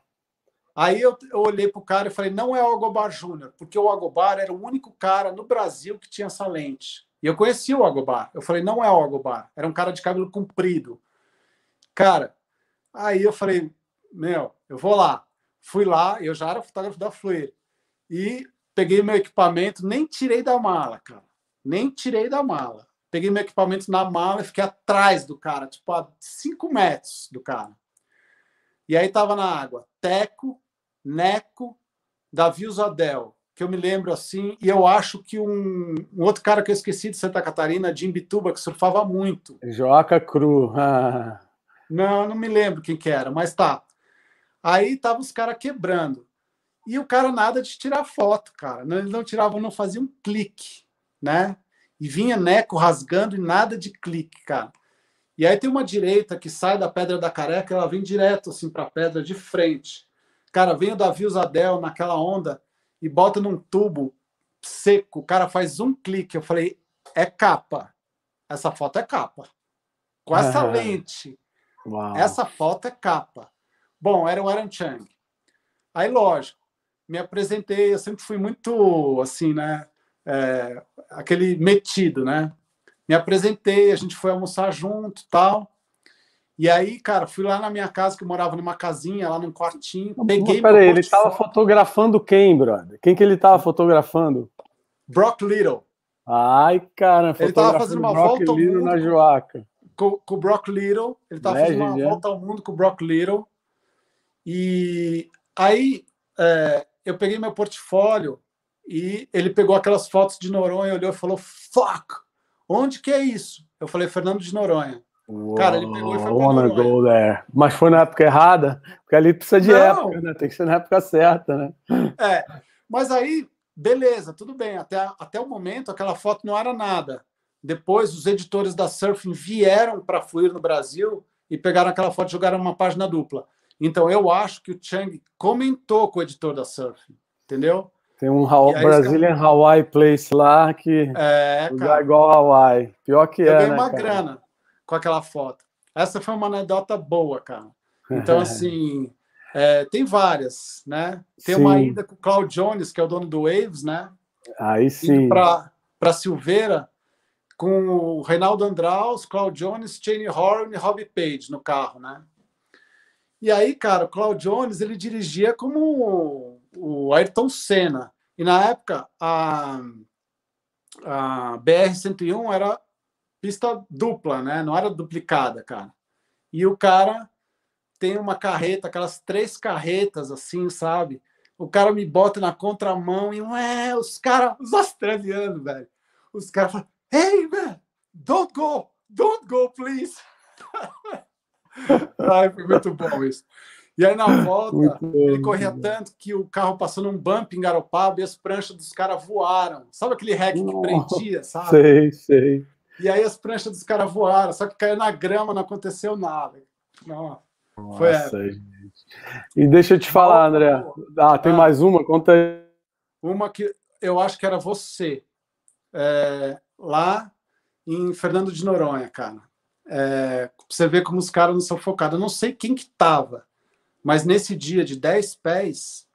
Aí eu, eu olhei para o cara e falei: não é o Agobar Júnior, porque o Agobar era o único cara no Brasil que tinha essa lente. E eu conhecia o Agobar. Eu falei: não é o Agobar. Era um cara de cabelo comprido. Cara, aí eu falei: meu, eu vou lá. Fui lá, eu já era fotógrafo da Fluir. E peguei meu equipamento, nem tirei da mala, cara. Nem tirei da mala. Peguei meu equipamento na mala e fiquei atrás do cara, tipo a 5 metros do cara. E aí tava na água Teco, Neco, Davi Zadel, que eu me lembro assim, e eu acho que um, um, outro cara que eu esqueci de Santa Catarina, Jim Bituba, que surfava muito. Joaca Cru. não, não me lembro quem que era, mas tá. Aí tava os caras quebrando. E o cara nada de tirar foto, cara. Ele não tirava, não fazia um clique, né? E vinha Neco rasgando e nada de clique, cara. E aí tem uma direita que sai da Pedra da Careca, ela vem direto assim para a pedra de frente. Cara, vem o Davi Zadel naquela onda e bota num tubo seco. O cara faz um clique. Eu falei, é capa. Essa foto é capa. Com essa lente. Uau. Essa foto é capa. Bom, era o Aaron Chang. Aí, lógico, me apresentei. Eu sempre fui muito, assim, né? É, aquele metido, né? Me apresentei, a gente foi almoçar junto tal. E aí, cara, fui lá na minha casa, que eu morava numa casinha, lá num quartinho. Peguei. Peraí, ele estava fotografando quem, brother? Quem que ele estava fotografando? Brock Little. Ai, cara, ele estava fazendo uma Brock volta ao Little mundo na Joaca. Com, com o Brock Little. Ele estava fazendo uma volta ao mundo com o Brock Little. E aí é, eu peguei meu portfólio e ele pegou aquelas fotos de Noronha, olhou e falou: Fuck! Onde que é isso? Eu falei, Fernando de Noronha. Uou, Cara, ele pegou e foi pra. Go there. Mas foi na época errada, porque ali precisa de Não. época, né? Tem que ser na época certa, né? É, mas aí, beleza, tudo bem. Até, até o momento, aquela foto não era nada. Depois, os editores da Surfing vieram para Fluir no Brasil e pegaram aquela foto e jogaram uma página dupla. Então, eu acho que o Chang comentou com o editor da Surfing, entendeu? Tem um Hawaii, Brazilian eu... Hawaii Place lá que é, cara, igual Hawaii. Pior que eu é. Eu ganhei né, uma cara? grana com aquela foto. Essa foi uma anedota boa, cara. Então, assim, é, tem várias, né? Tem sim. uma ida com o Claude Jones, que é o dono do Waves, né? Aí sim. Para Silveira, com o Reinaldo Andraus, Claude Jones, Cheney Horn e Robbie Page no carro, né? E aí, cara, o Claude Jones, ele dirigia como o Ayrton Senna. E na época, a, a BR-101 era pista dupla, né? Não era duplicada, cara. E o cara tem uma carreta, aquelas três carretas assim, sabe? O cara me bota na contramão e ué, os caras, os australianos, velho. Os caras falam: Hey, man, don't go, don't go, please. Ai, foi muito bom isso. E aí, na volta, ele corria tanto que o carro passou num bump em Garopaba e as pranchas dos caras voaram. Sabe aquele rec que prendia, sabe? Sei, sei. E aí as pranchas dos caras voaram, só que caiu na grama, não aconteceu nada. Não, foi Nossa, E deixa eu te falar, André. Ah, tem ah, mais uma? Conta aí. Uma que eu acho que era você. É, lá em Fernando de Noronha, cara. É, você vê como os caras não são focados. Eu não sei quem que tava mas nesse dia de 10 pés,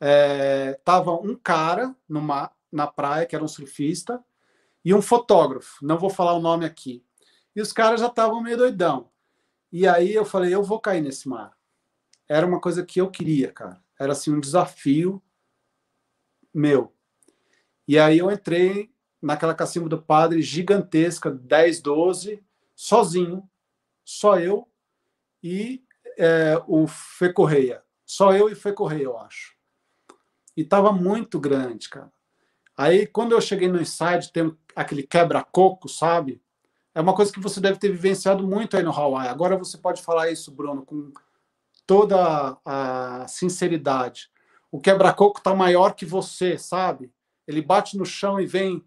é, um cara numa, na praia, que era um surfista, e um fotógrafo, não vou falar o nome aqui. E os caras já estavam meio doidão. E aí eu falei, eu vou cair nesse mar. Era uma coisa que eu queria, cara. Era assim um desafio meu. E aí eu entrei naquela cacimba do padre gigantesca, 10, 12, sozinho, só eu, e é, o Fê Correia. Só eu e Fê Correia, eu acho. E tava muito grande, cara. Aí, quando eu cheguei no inside, tem aquele quebra-coco, sabe? É uma coisa que você deve ter vivenciado muito aí no Hawaii. Agora você pode falar isso, Bruno, com toda a sinceridade. O quebra-coco tá maior que você, sabe? Ele bate no chão e vem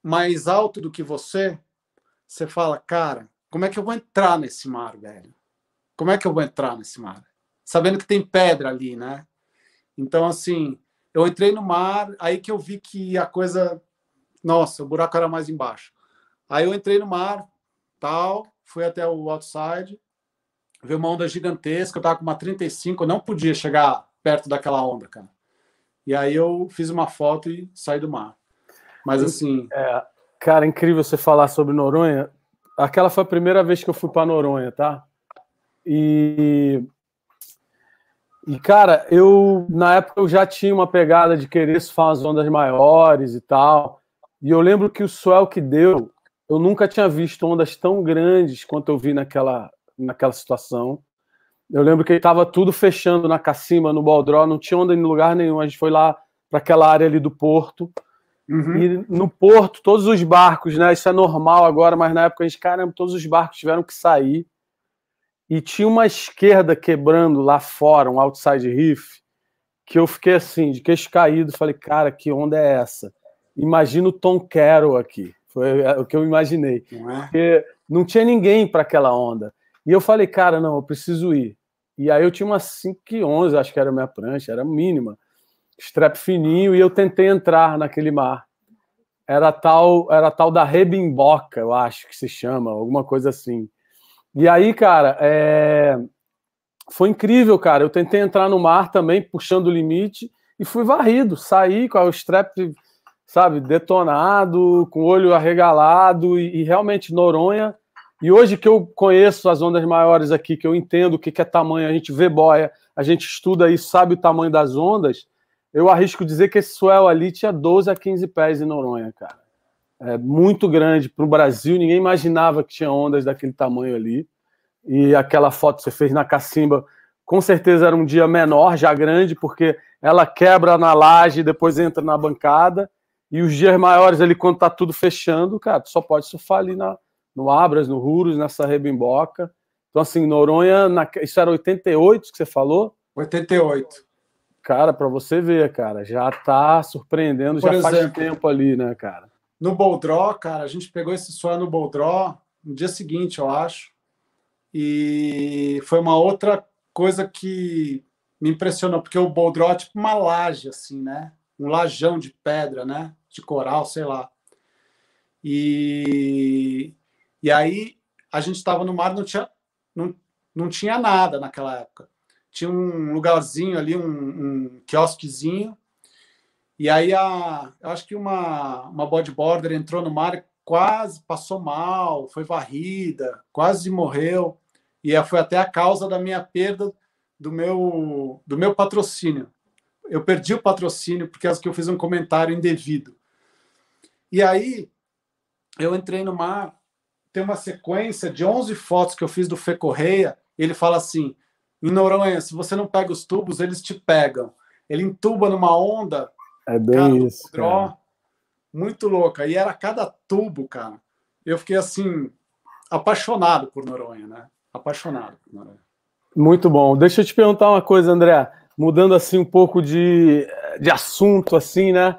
mais alto do que você. Você fala, cara, como é que eu vou entrar nesse mar, velho? Como é que eu vou entrar nesse mar? Sabendo que tem pedra ali, né? Então, assim, eu entrei no mar, aí que eu vi que a coisa. Nossa, o buraco era mais embaixo. Aí eu entrei no mar, tal, fui até o outside, vi uma onda gigantesca, eu tava com uma 35, eu não podia chegar perto daquela onda, cara. E aí eu fiz uma foto e saí do mar. Mas assim. É, cara, incrível você falar sobre Noronha. Aquela foi a primeira vez que eu fui para Noronha, tá? E E, cara, eu, na época, eu já tinha uma pegada de querer surfar as ondas maiores e tal. E eu lembro que o swell que deu, eu nunca tinha visto ondas tão grandes quanto eu vi naquela, naquela situação. Eu lembro que estava tudo fechando na Cacima, no Baldró, não tinha onda em lugar nenhum. A gente foi lá para aquela área ali do porto. Uhum. E no porto, todos os barcos, né? Isso é normal agora, mas na época a gente, caramba, todos os barcos tiveram que sair. E tinha uma esquerda quebrando lá fora, um outside reef, que eu fiquei assim, de queixo caído. Falei, cara, que onda é essa? Imagina o Tom Carroll aqui. Foi é, o que eu imaginei. Não é? Porque não tinha ninguém para aquela onda. E eu falei, cara, não, eu preciso ir. E aí eu tinha umas 5 e 11, acho que era a minha prancha, era mínima. Strap fininho, e eu tentei entrar naquele mar. Era tal, era tal da rebimboca, eu acho que se chama, alguma coisa assim. E aí, cara, é... foi incrível, cara. Eu tentei entrar no mar também, puxando o limite, e fui varrido. Saí com o strap, sabe, detonado, com o olho arregalado, e, e realmente Noronha e hoje que eu conheço as ondas maiores aqui, que eu entendo o que é tamanho, a gente vê boia, a gente estuda isso, sabe o tamanho das ondas, eu arrisco dizer que esse swell ali tinha 12 a 15 pés em Noronha, cara. É muito grande para o Brasil, ninguém imaginava que tinha ondas daquele tamanho ali. E aquela foto que você fez na cacimba, com certeza era um dia menor, já grande, porque ela quebra na laje, depois entra na bancada. E os dias maiores ali, quando tá tudo fechando, cara, só pode surfar ali na, no Abras, no Ruros, nessa Rebimboca. Então, assim, Noronha, na... isso era 88 que você falou? 88. Cara, para você ver, cara, já tá surpreendendo, Por já exemplo, faz tempo ali, né, cara? No Boldró, cara, a gente pegou esse suor no Boldró no dia seguinte, eu acho. E foi uma outra coisa que me impressionou, porque o Boldró é tipo uma laje, assim, né? Um lajão de pedra, né? De coral, sei lá. E e aí a gente estava no mar, não tinha, não, não tinha nada naquela época. Tinha um lugarzinho ali, um, um quiosquezinho. E aí a, eu acho que uma, uma bodyboarder entrou no mar quase passou mal, foi varrida, quase morreu. E foi até a causa da minha perda do meu, do meu patrocínio. Eu perdi o patrocínio porque que eu fiz um comentário indevido. E aí eu entrei no mar tem uma sequência de 11 fotos que eu fiz do Fê Correia. Ele fala assim: em Noronha, se você não pega os tubos, eles te pegam. Ele entuba numa onda. É bem cara, isso. Cara. Muito louca. E era cada tubo, cara. Eu fiquei assim, apaixonado por Noronha, né? Apaixonado por Noronha. Muito bom. Deixa eu te perguntar uma coisa, André. Mudando assim um pouco de, de assunto, assim, né?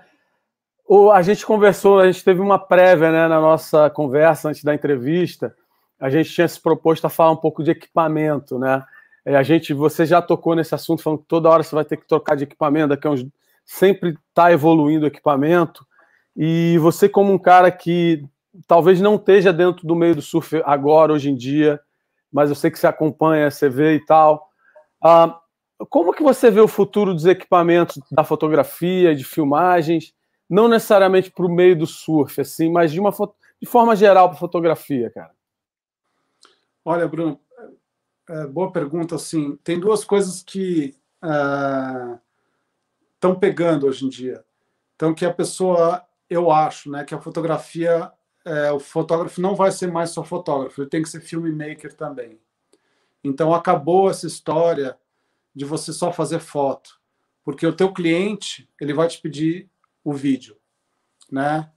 O, a gente conversou, a gente teve uma prévia né, na nossa conversa antes da entrevista. A gente tinha se proposto a falar um pouco de equipamento, né? A gente, você já tocou nesse assunto, falando que toda hora você vai ter que trocar de equipamento, daqui a uns, sempre está evoluindo o equipamento. E você, como um cara que talvez não esteja dentro do meio do surf agora, hoje em dia, mas eu sei que você acompanha, você vê e tal. Ah, como que você vê o futuro dos equipamentos da fotografia, de filmagens? não necessariamente para o meio do surf, assim, mas de uma de forma geral para fotografia, cara? Olha, Bruno, é, boa pergunta. Assim, tem duas coisas que estão é, pegando hoje em dia. Então, que a pessoa, eu acho, né, que a fotografia, é, o fotógrafo não vai ser mais só fotógrafo, ele tem que ser filmmaker também. Então, acabou essa história de você só fazer foto, porque o teu cliente ele vai te pedir o vídeo, né?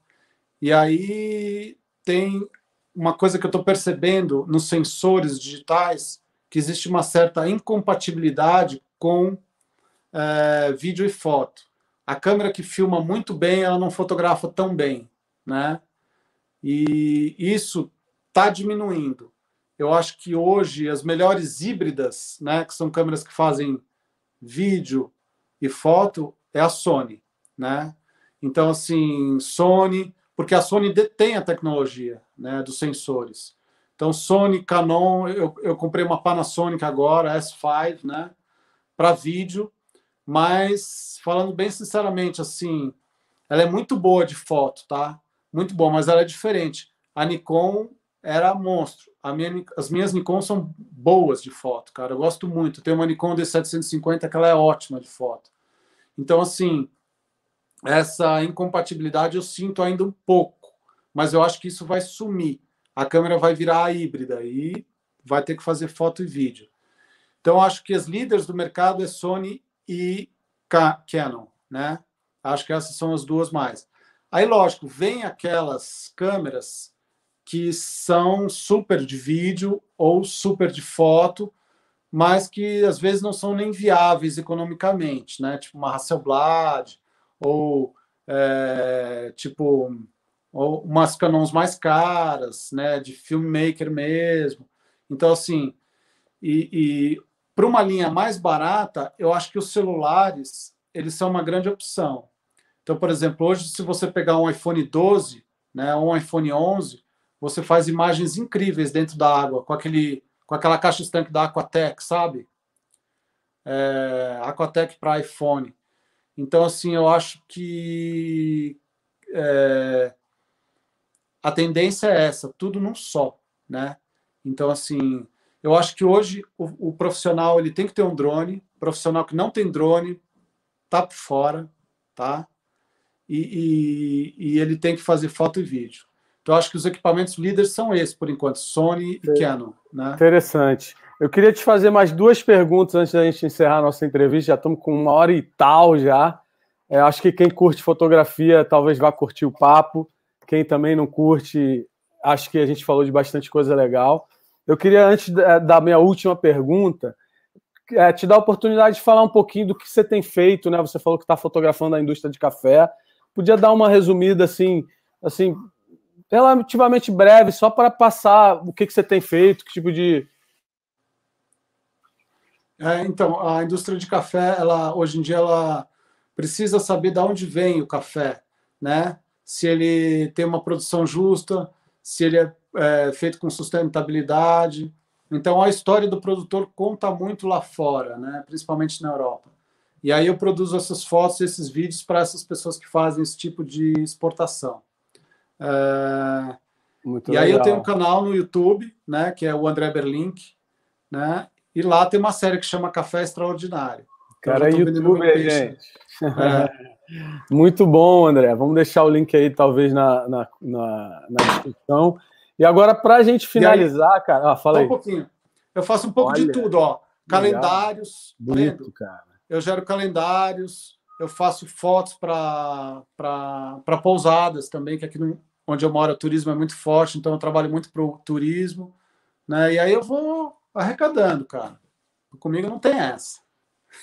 E aí tem uma coisa que eu estou percebendo nos sensores digitais que existe uma certa incompatibilidade com é, vídeo e foto. A câmera que filma muito bem, ela não fotografa tão bem, né? E isso está diminuindo. Eu acho que hoje as melhores híbridas, né, que são câmeras que fazem vídeo e foto, é a Sony, né? Então, assim, Sony, porque a Sony detém a tecnologia né, dos sensores. Então, Sony, Canon, eu, eu comprei uma Panasonic agora, S5, né, para vídeo, mas falando bem sinceramente, assim, ela é muito boa de foto, tá? Muito boa, mas ela é diferente. A Nikon era monstro. Minha, as minhas Nikon são boas de foto, cara. Eu gosto muito. Tem uma Nikon D750 que ela é ótima de foto. Então, assim, essa incompatibilidade eu sinto ainda um pouco, mas eu acho que isso vai sumir. A câmera vai virar híbrida e vai ter que fazer foto e vídeo. Então, acho que as líderes do mercado é Sony e Canon, né? Acho que essas são as duas mais. Aí, lógico, vem aquelas câmeras que são super de vídeo ou super de foto, mas que às vezes não são nem viáveis economicamente, né? Tipo uma Hasselblad ou é, tipo ou umas Canons mais caras, né? De filmmaker mesmo. Então assim, e, e para uma linha mais barata, eu acho que os celulares eles são uma grande opção. Então, por exemplo, hoje se você pegar um iPhone 12, né, um iPhone 11, você faz imagens incríveis dentro da água, com aquele com aquela caixa estanque da Aquatec, sabe? É, Aquatec para iPhone. Então, assim, eu acho que é, a tendência é essa, tudo num só, né? Então, assim, eu acho que hoje o, o, profissional ele tem que ter um drone. O profissional que não tem drone tá por fora, tá? E, e, e, ele tem que fazer foto e vídeo. Então, acho que os equipamentos líderes são esses, por enquanto, Sony e Canon. Né? Interessante. Eu queria te fazer mais duas perguntas antes da gente encerrar a nossa entrevista. Já estamos com uma hora e tal já. É, acho que quem curte fotografia talvez vá curtir o papo. Quem também não curte, acho que a gente falou de bastante coisa legal. Eu queria, antes da minha última pergunta, é, te dar a oportunidade de falar um pouquinho do que você tem feito, né? Você falou que está fotografando a indústria de café. Podia dar uma resumida assim, assim, relativamente breve, só para passar o que, que você tem feito, que tipo de. É, então, a indústria de café, ela hoje em dia, ela precisa saber de onde vem o café, né? Se ele tem uma produção justa, se ele é é, feito com sustentabilidade. Então, a história do produtor conta muito lá fora, né? principalmente na Europa. E aí eu produzo essas fotos, esses vídeos para essas pessoas que fazem esse tipo de exportação. É... E legal. aí eu tenho um canal no YouTube, né, que é o André Berlink, né? E lá tem uma série que chama Café Extraordinário. Cara, é YouTube, gente. É. Muito bom, André. Vamos deixar o link aí, talvez, na, na, na, na descrição. E agora, para a gente finalizar, aí, cara. Ah, fala aí. Um pouquinho. Eu faço um pouco Olha, de tudo, ó. Calendários. Bonito, cara. Eu gero calendários, eu faço fotos para pousadas também, que aqui no, onde eu moro o turismo é muito forte, então eu trabalho muito para o turismo. Né? E aí eu vou arrecadando, cara. Comigo não tem essa.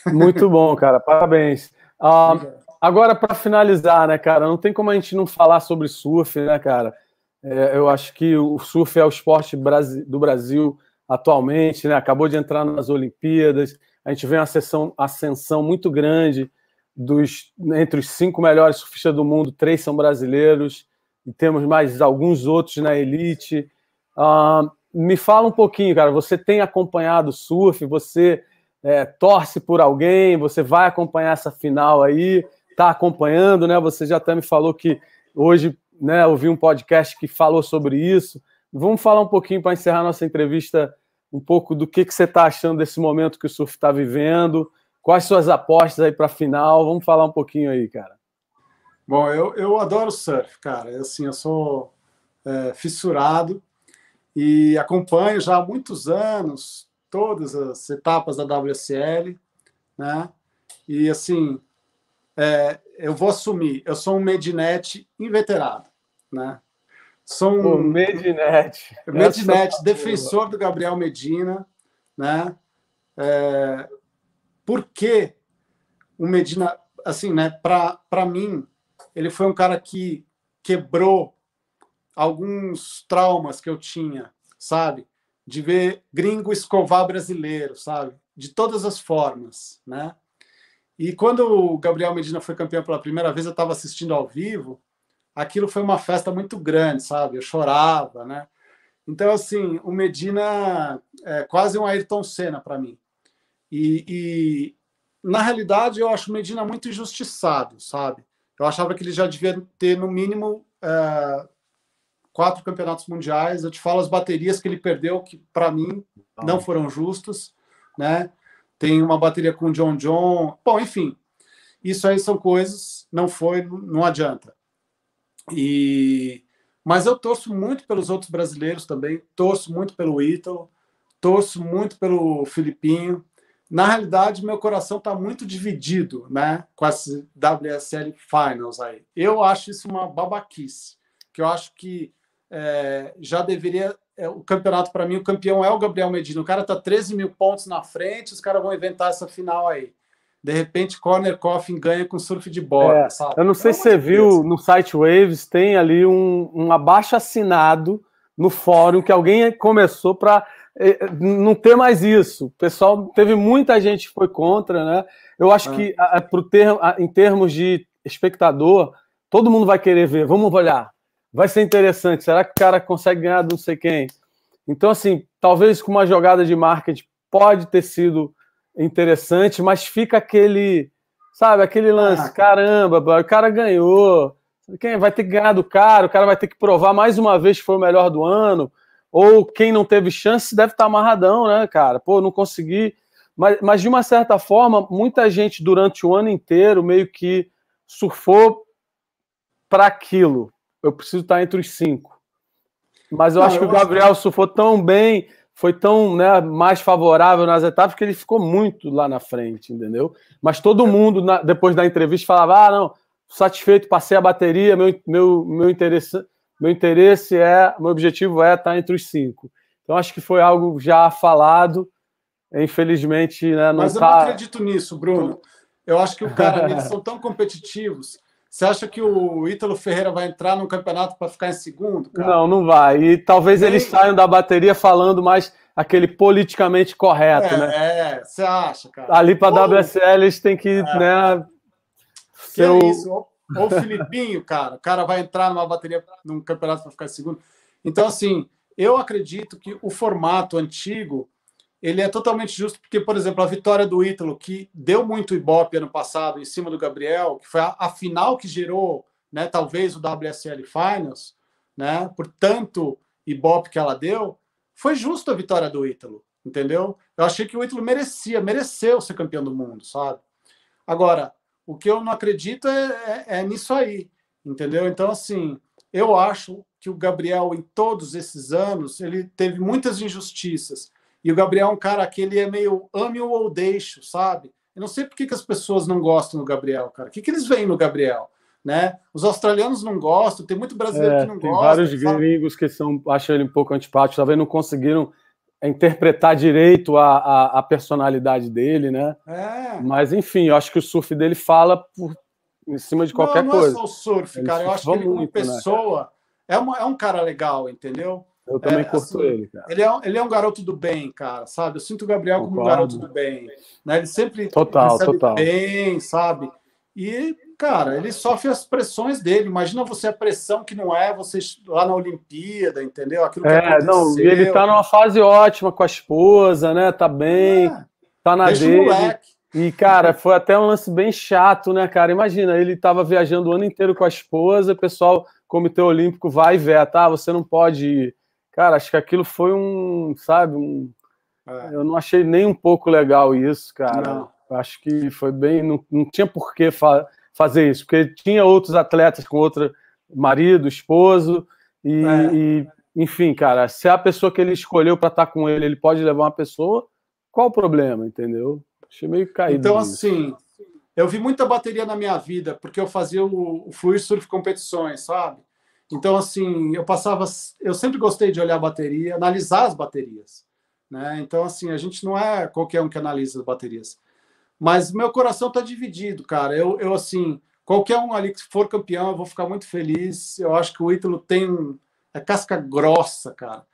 Muito bom, cara. Parabéns. Ah, agora, para finalizar, né, cara? Não tem como a gente não falar sobre surf, né, cara? É, eu acho que o surf é o esporte do Brasil atualmente, né? Acabou de entrar nas Olimpíadas. A gente vê uma ascensão, ascensão muito grande dos entre os cinco melhores surfistas do mundo, três são brasileiros e temos mais alguns outros na elite. Uh, me fala um pouquinho, cara. Você tem acompanhado o surf? Você é, torce por alguém? Você vai acompanhar essa final aí? Está acompanhando, né? Você já até me falou que hoje né, ouvi um podcast que falou sobre isso. Vamos falar um pouquinho para encerrar nossa entrevista, um pouco do que, que você está achando desse momento que o surf está vivendo, quais suas apostas aí para a final. Vamos falar um pouquinho aí, cara. Bom, eu, eu adoro surf, cara. Assim, eu sou é, fissurado e acompanho já há muitos anos todas as etapas da WSL, né? E assim, é, eu vou assumir, eu sou um Medinet inveterado, né? Sou um Pô, Medinet. Medinet, defensor do Gabriel Medina, né? É, por que o Medina, assim, né? Para mim, ele foi um cara que quebrou alguns traumas que eu tinha, sabe? De ver gringo escovar brasileiro, sabe? De todas as formas, né? E quando o Gabriel Medina foi campeão pela primeira vez, eu estava assistindo ao vivo. Aquilo foi uma festa muito grande, sabe? Eu chorava, né? Então, assim, o Medina é quase um Ayrton Senna para mim. E, e, na realidade, eu acho o Medina muito injustiçado, sabe? Eu achava que ele já devia ter, no mínimo, é, quatro campeonatos mundiais. Eu te falo as baterias que ele perdeu, que para mim não foram justas, né? Tem uma bateria com John John. Bom, enfim, isso aí são coisas, não foi, não adianta. E mas eu torço muito pelos outros brasileiros também, torço muito pelo Ítalo, torço muito pelo Filipinho. Na realidade, meu coração está muito dividido, né, com esse WSL Finals aí. Eu acho isso uma babaquice, que eu acho que é, já deveria é, o campeonato para mim o campeão é o Gabriel Medina. O cara tá 13 mil pontos na frente, os caras vão inventar essa final aí de repente Corner Coffin ganha com surf de bola. É, eu não sei se você viu no site Waves, tem ali um, um abaixo assinado no fórum que alguém começou para eh, não ter mais isso. O pessoal teve muita gente que foi contra, né? Eu acho ah. que a, pro termo, a, em termos de espectador, todo mundo vai querer ver. Vamos olhar. Vai ser interessante. Será que o cara consegue ganhar de não sei quem? Então, assim, talvez com uma jogada de marketing pode ter sido interessante, mas fica aquele, sabe, aquele lance, ah, caramba, o cara ganhou, quem vai ter que ganhar do cara, o cara vai ter que provar mais uma vez que foi o melhor do ano, ou quem não teve chance deve estar amarradão, né, cara? Pô, não consegui. Mas, mas de uma certa forma, muita gente durante o ano inteiro meio que surfou para aquilo. Eu preciso estar entre os cinco. Mas eu não, acho que o Gabriel surfou tão bem foi tão né, mais favorável nas etapas que ele ficou muito lá na frente, entendeu? Mas todo mundo, na, depois da entrevista, falava: ah, não, satisfeito, passei a bateria, meu, meu, meu, interesse, meu interesse é, meu objetivo é estar entre os cinco. Então acho que foi algo já falado, infelizmente. Né, não Mas eu tá... não acredito nisso, Bruno. Eu acho que o cara, eles são tão competitivos. Você acha que o Ítalo Ferreira vai entrar no campeonato para ficar em segundo? Cara? Não, não vai. E talvez eles saiam da bateria falando mais aquele politicamente correto, é, né? É, você acha, cara? Ali para a WSL eles têm que, é. né? Que é isso? Ou o Filipinho, cara. O cara vai entrar numa bateria, num campeonato para ficar em segundo. Então, assim, eu acredito que o formato antigo ele é totalmente justo, porque, por exemplo, a vitória do Ítalo, que deu muito ibope ano passado em cima do Gabriel, que foi a, a final que gerou, né, talvez, o WSL Finals, né, por tanto ibope que ela deu, foi justo a vitória do Ítalo, entendeu? Eu achei que o Ítalo merecia, mereceu ser campeão do mundo, sabe? Agora, o que eu não acredito é, é, é nisso aí, entendeu? Então, assim, eu acho que o Gabriel, em todos esses anos, ele teve muitas injustiças, e o Gabriel é um cara que ele é meio ame ou deixo, sabe? Eu não sei por que, que as pessoas não gostam do Gabriel, cara. O que, que eles veem no Gabriel? Né? Os australianos não gostam, tem muito brasileiro é, que não tem gosta. Vários sabe? gringos que são, acham ele um pouco antipático, talvez não conseguiram interpretar direito a, a, a, personalidade dele, né? É. Mas enfim, eu acho que o surf dele fala por, em cima de qualquer não, não coisa. Não é só o surf, ele cara. Eu acho que ele, como né? pessoa, né? é, uma, é um cara legal, entendeu? Eu também é, curto assim, ele, cara. Ele é, ele é um garoto do bem, cara, sabe? Eu sinto o Gabriel como um garoto do bem. Né? Ele sempre total, total. bem, sabe? E, cara, ele sofre as pressões dele. Imagina você a pressão que não é você lá na Olimpíada, entendeu? Aquilo que é, não, e ele tá numa fase ótima com a esposa, né? Tá bem, é. tá na dele. E, cara, foi até um lance bem chato, né, cara? Imagina, ele tava viajando o ano inteiro com a esposa, o pessoal, Comitê Olímpico, vai e veta, ah, você não pode ir Cara, acho que aquilo foi um, sabe, um, é. eu não achei nem um pouco legal isso, cara. Não. Acho que foi bem, não, não tinha por que fa fazer isso, porque tinha outros atletas com outro marido, esposo, e, é. e enfim, cara, se a pessoa que ele escolheu para estar tá com ele, ele pode levar uma pessoa, qual o problema, entendeu? Achei meio caído. Então, assim, eu vi muita bateria na minha vida, porque eu fazia o, o Fluir Surf Competições, sabe? Então, assim, eu passava. Eu sempre gostei de olhar a bateria, analisar as baterias. Né? Então, assim, a gente não é qualquer um que analisa as baterias. Mas meu coração está dividido, cara. Eu, eu, assim, qualquer um ali que for campeão, eu vou ficar muito feliz. Eu acho que o Ítalo tem. É casca grossa, cara.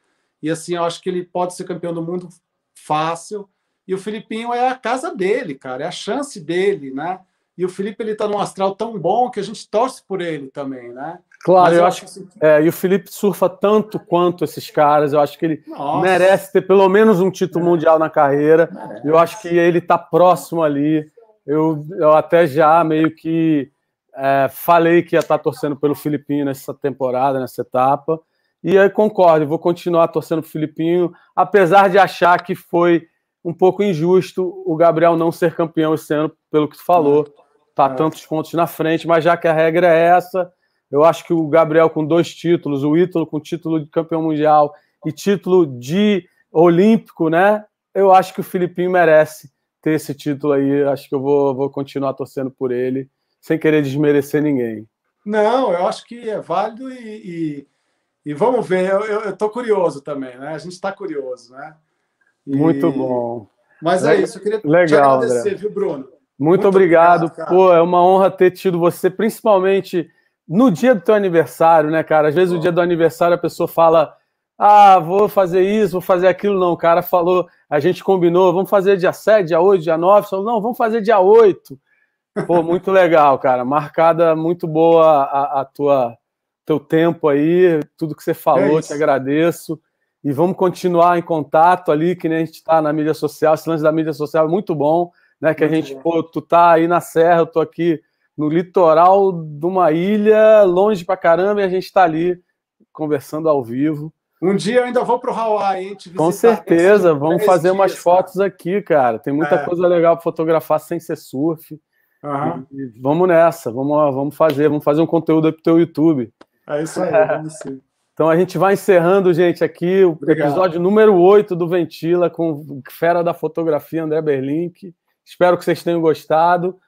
E, assim, eu acho que ele pode ser campeão do mundo fácil. E o Filipinho é a casa dele, cara. É a chance dele, né? E o Felipe, ele tá num astral tão bom que a gente torce por ele também, né? Claro, eu, eu, acho que. É, e o Felipe surfa tanto quanto esses caras. Eu acho que ele Nossa. merece ter pelo menos um título é. mundial na carreira. Merece. Eu acho que ele está próximo ali. Eu, eu até já meio que é, falei que ia estar tá torcendo pelo Filipinho nessa temporada, nessa etapa. E aí concordo, vou continuar torcendo pro Filipinho, apesar de achar que foi um pouco injusto o Gabriel não ser campeão esse ano, pelo que tu falou. Tá é. tantos pontos na frente, mas já que a regra é essa, eu acho que o Gabriel com dois títulos, o Ítalo com título de campeão mundial e título de olímpico, né? Eu acho que o Filipinho merece ter esse título aí. Acho que eu vou, vou continuar torcendo por ele, sem querer desmerecer ninguém. Não, eu acho que é válido e, e, e vamos ver. Eu estou curioso também, né? A gente está curioso, né? E... Muito bom. Mas é, é isso, eu queria Legal, te agradecer, André. viu, Bruno? Muito, Muito obrigado. obrigado Pô, é uma honra ter tido você, principalmente no dia do teu aniversário, né, cara? Às vezes, oh. no dia do aniversário, a pessoa fala ah, vou fazer isso, vou fazer aquilo. Não, o cara falou, a gente combinou, vamos fazer dia 7, dia 8, dia 9. Falou, não, vamos fazer dia 8. Pô, muito legal, cara. Marcada, muito boa a, a tua teu tempo aí, tudo que você falou, é te agradeço. E vamos continuar em contato ali, que nem a gente está na mídia social. Esse lance da mídia social é muito bom, né? Que muito a gente, bom. pô, tu tá aí na serra, eu tô aqui no litoral de uma ilha, longe pra caramba, e a gente está ali conversando ao vivo. Um dia eu ainda vou para o Hawaii, hein, Com certeza, vamos fazer dias, umas fotos aqui, cara. Tem muita é. coisa legal para fotografar sem ser surf. Uhum. vamos nessa, vamos, vamos fazer, vamos fazer um conteúdo para o teu YouTube. É isso aí, vamos sim. Então a gente vai encerrando, gente, aqui o Obrigado. episódio número 8 do Ventila com fera da fotografia, André Berlink. Espero que vocês tenham gostado.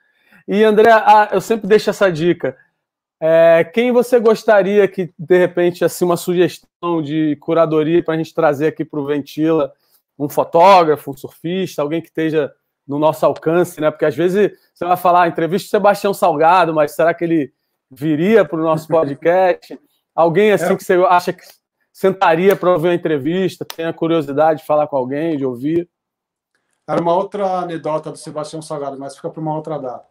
E André, ah, eu sempre deixo essa dica. É, quem você gostaria que, de repente, assim, uma sugestão de curadoria para a gente trazer aqui para o Ventila? Um fotógrafo, um surfista, alguém que esteja no nosso alcance, né? Porque às vezes você vai falar, entrevista Sebastião Salgado, mas será que ele viria para o nosso podcast? Alguém assim é. que você acha que sentaria para ouvir uma entrevista, tenha curiosidade de falar com alguém, de ouvir? Era uma outra anedota do Sebastião Salgado, mas fica para uma outra data.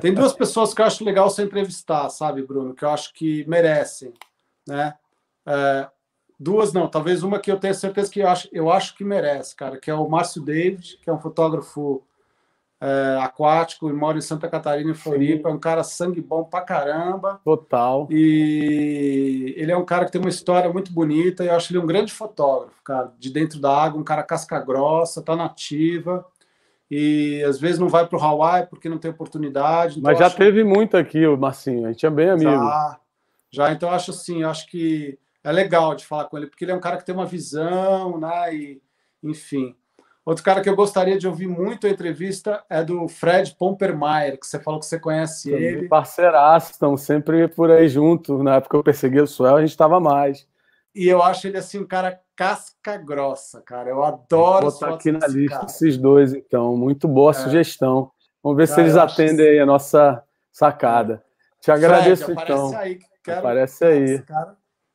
Tem duas pessoas que eu acho legal você entrevistar, sabe, Bruno? Que eu acho que merecem, né? É, duas não, talvez uma que eu tenho certeza que eu acho, eu acho que merece, cara, que é o Márcio David, que é um fotógrafo é, aquático e mora em Santa Catarina, em Floripa. É um cara sangue bom pra caramba. Total. E ele é um cara que tem uma história muito bonita. E eu acho ele um grande fotógrafo, cara, de dentro da água, um cara casca grossa, tá nativa e às vezes não vai para o Hawaii porque não tem oportunidade. Então Mas já acho... teve muito aqui, o Marcinho, a gente é bem amigo. Já, já então acho assim, acho que é legal de falar com ele, porque ele é um cara que tem uma visão, né? E, enfim. Outro cara que eu gostaria de ouvir muito a entrevista é do Fred Pompermeier, que você falou que você conhece Também ele. Parceiraço, estão sempre por aí juntos. Na época que eu persegui o Suel, a gente estava mais. E eu acho ele assim um cara casca grossa, cara. Eu adoro Vou botar aqui na lista cara. esses dois, então. Muito boa é. sugestão. Vamos ver se eles atendem aí a nossa sacada. Te agradeço, Fred, então. Aparece aí. Quero... Aparece aí.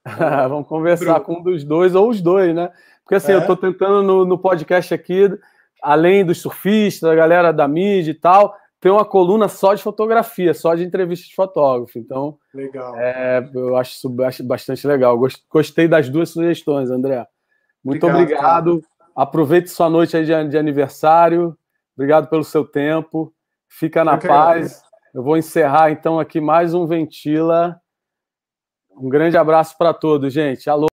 Vamos conversar Bruno. com um dos dois ou os dois, né? Porque assim, é. eu estou tentando no, no podcast aqui, além dos surfistas, da galera da mídia e tal, tem uma coluna só de fotografia, só de entrevista de fotógrafo. Então, legal. É, eu acho isso bastante legal. Gostei das duas sugestões, André. Muito obrigado. obrigado. Aproveite sua noite aí de, de, aniversário. Obrigado pelo seu tempo. Fica na eu paz. Eu vou encerrar então aqui mais um Ventila. Um grande abraço para todos, gente. Alô.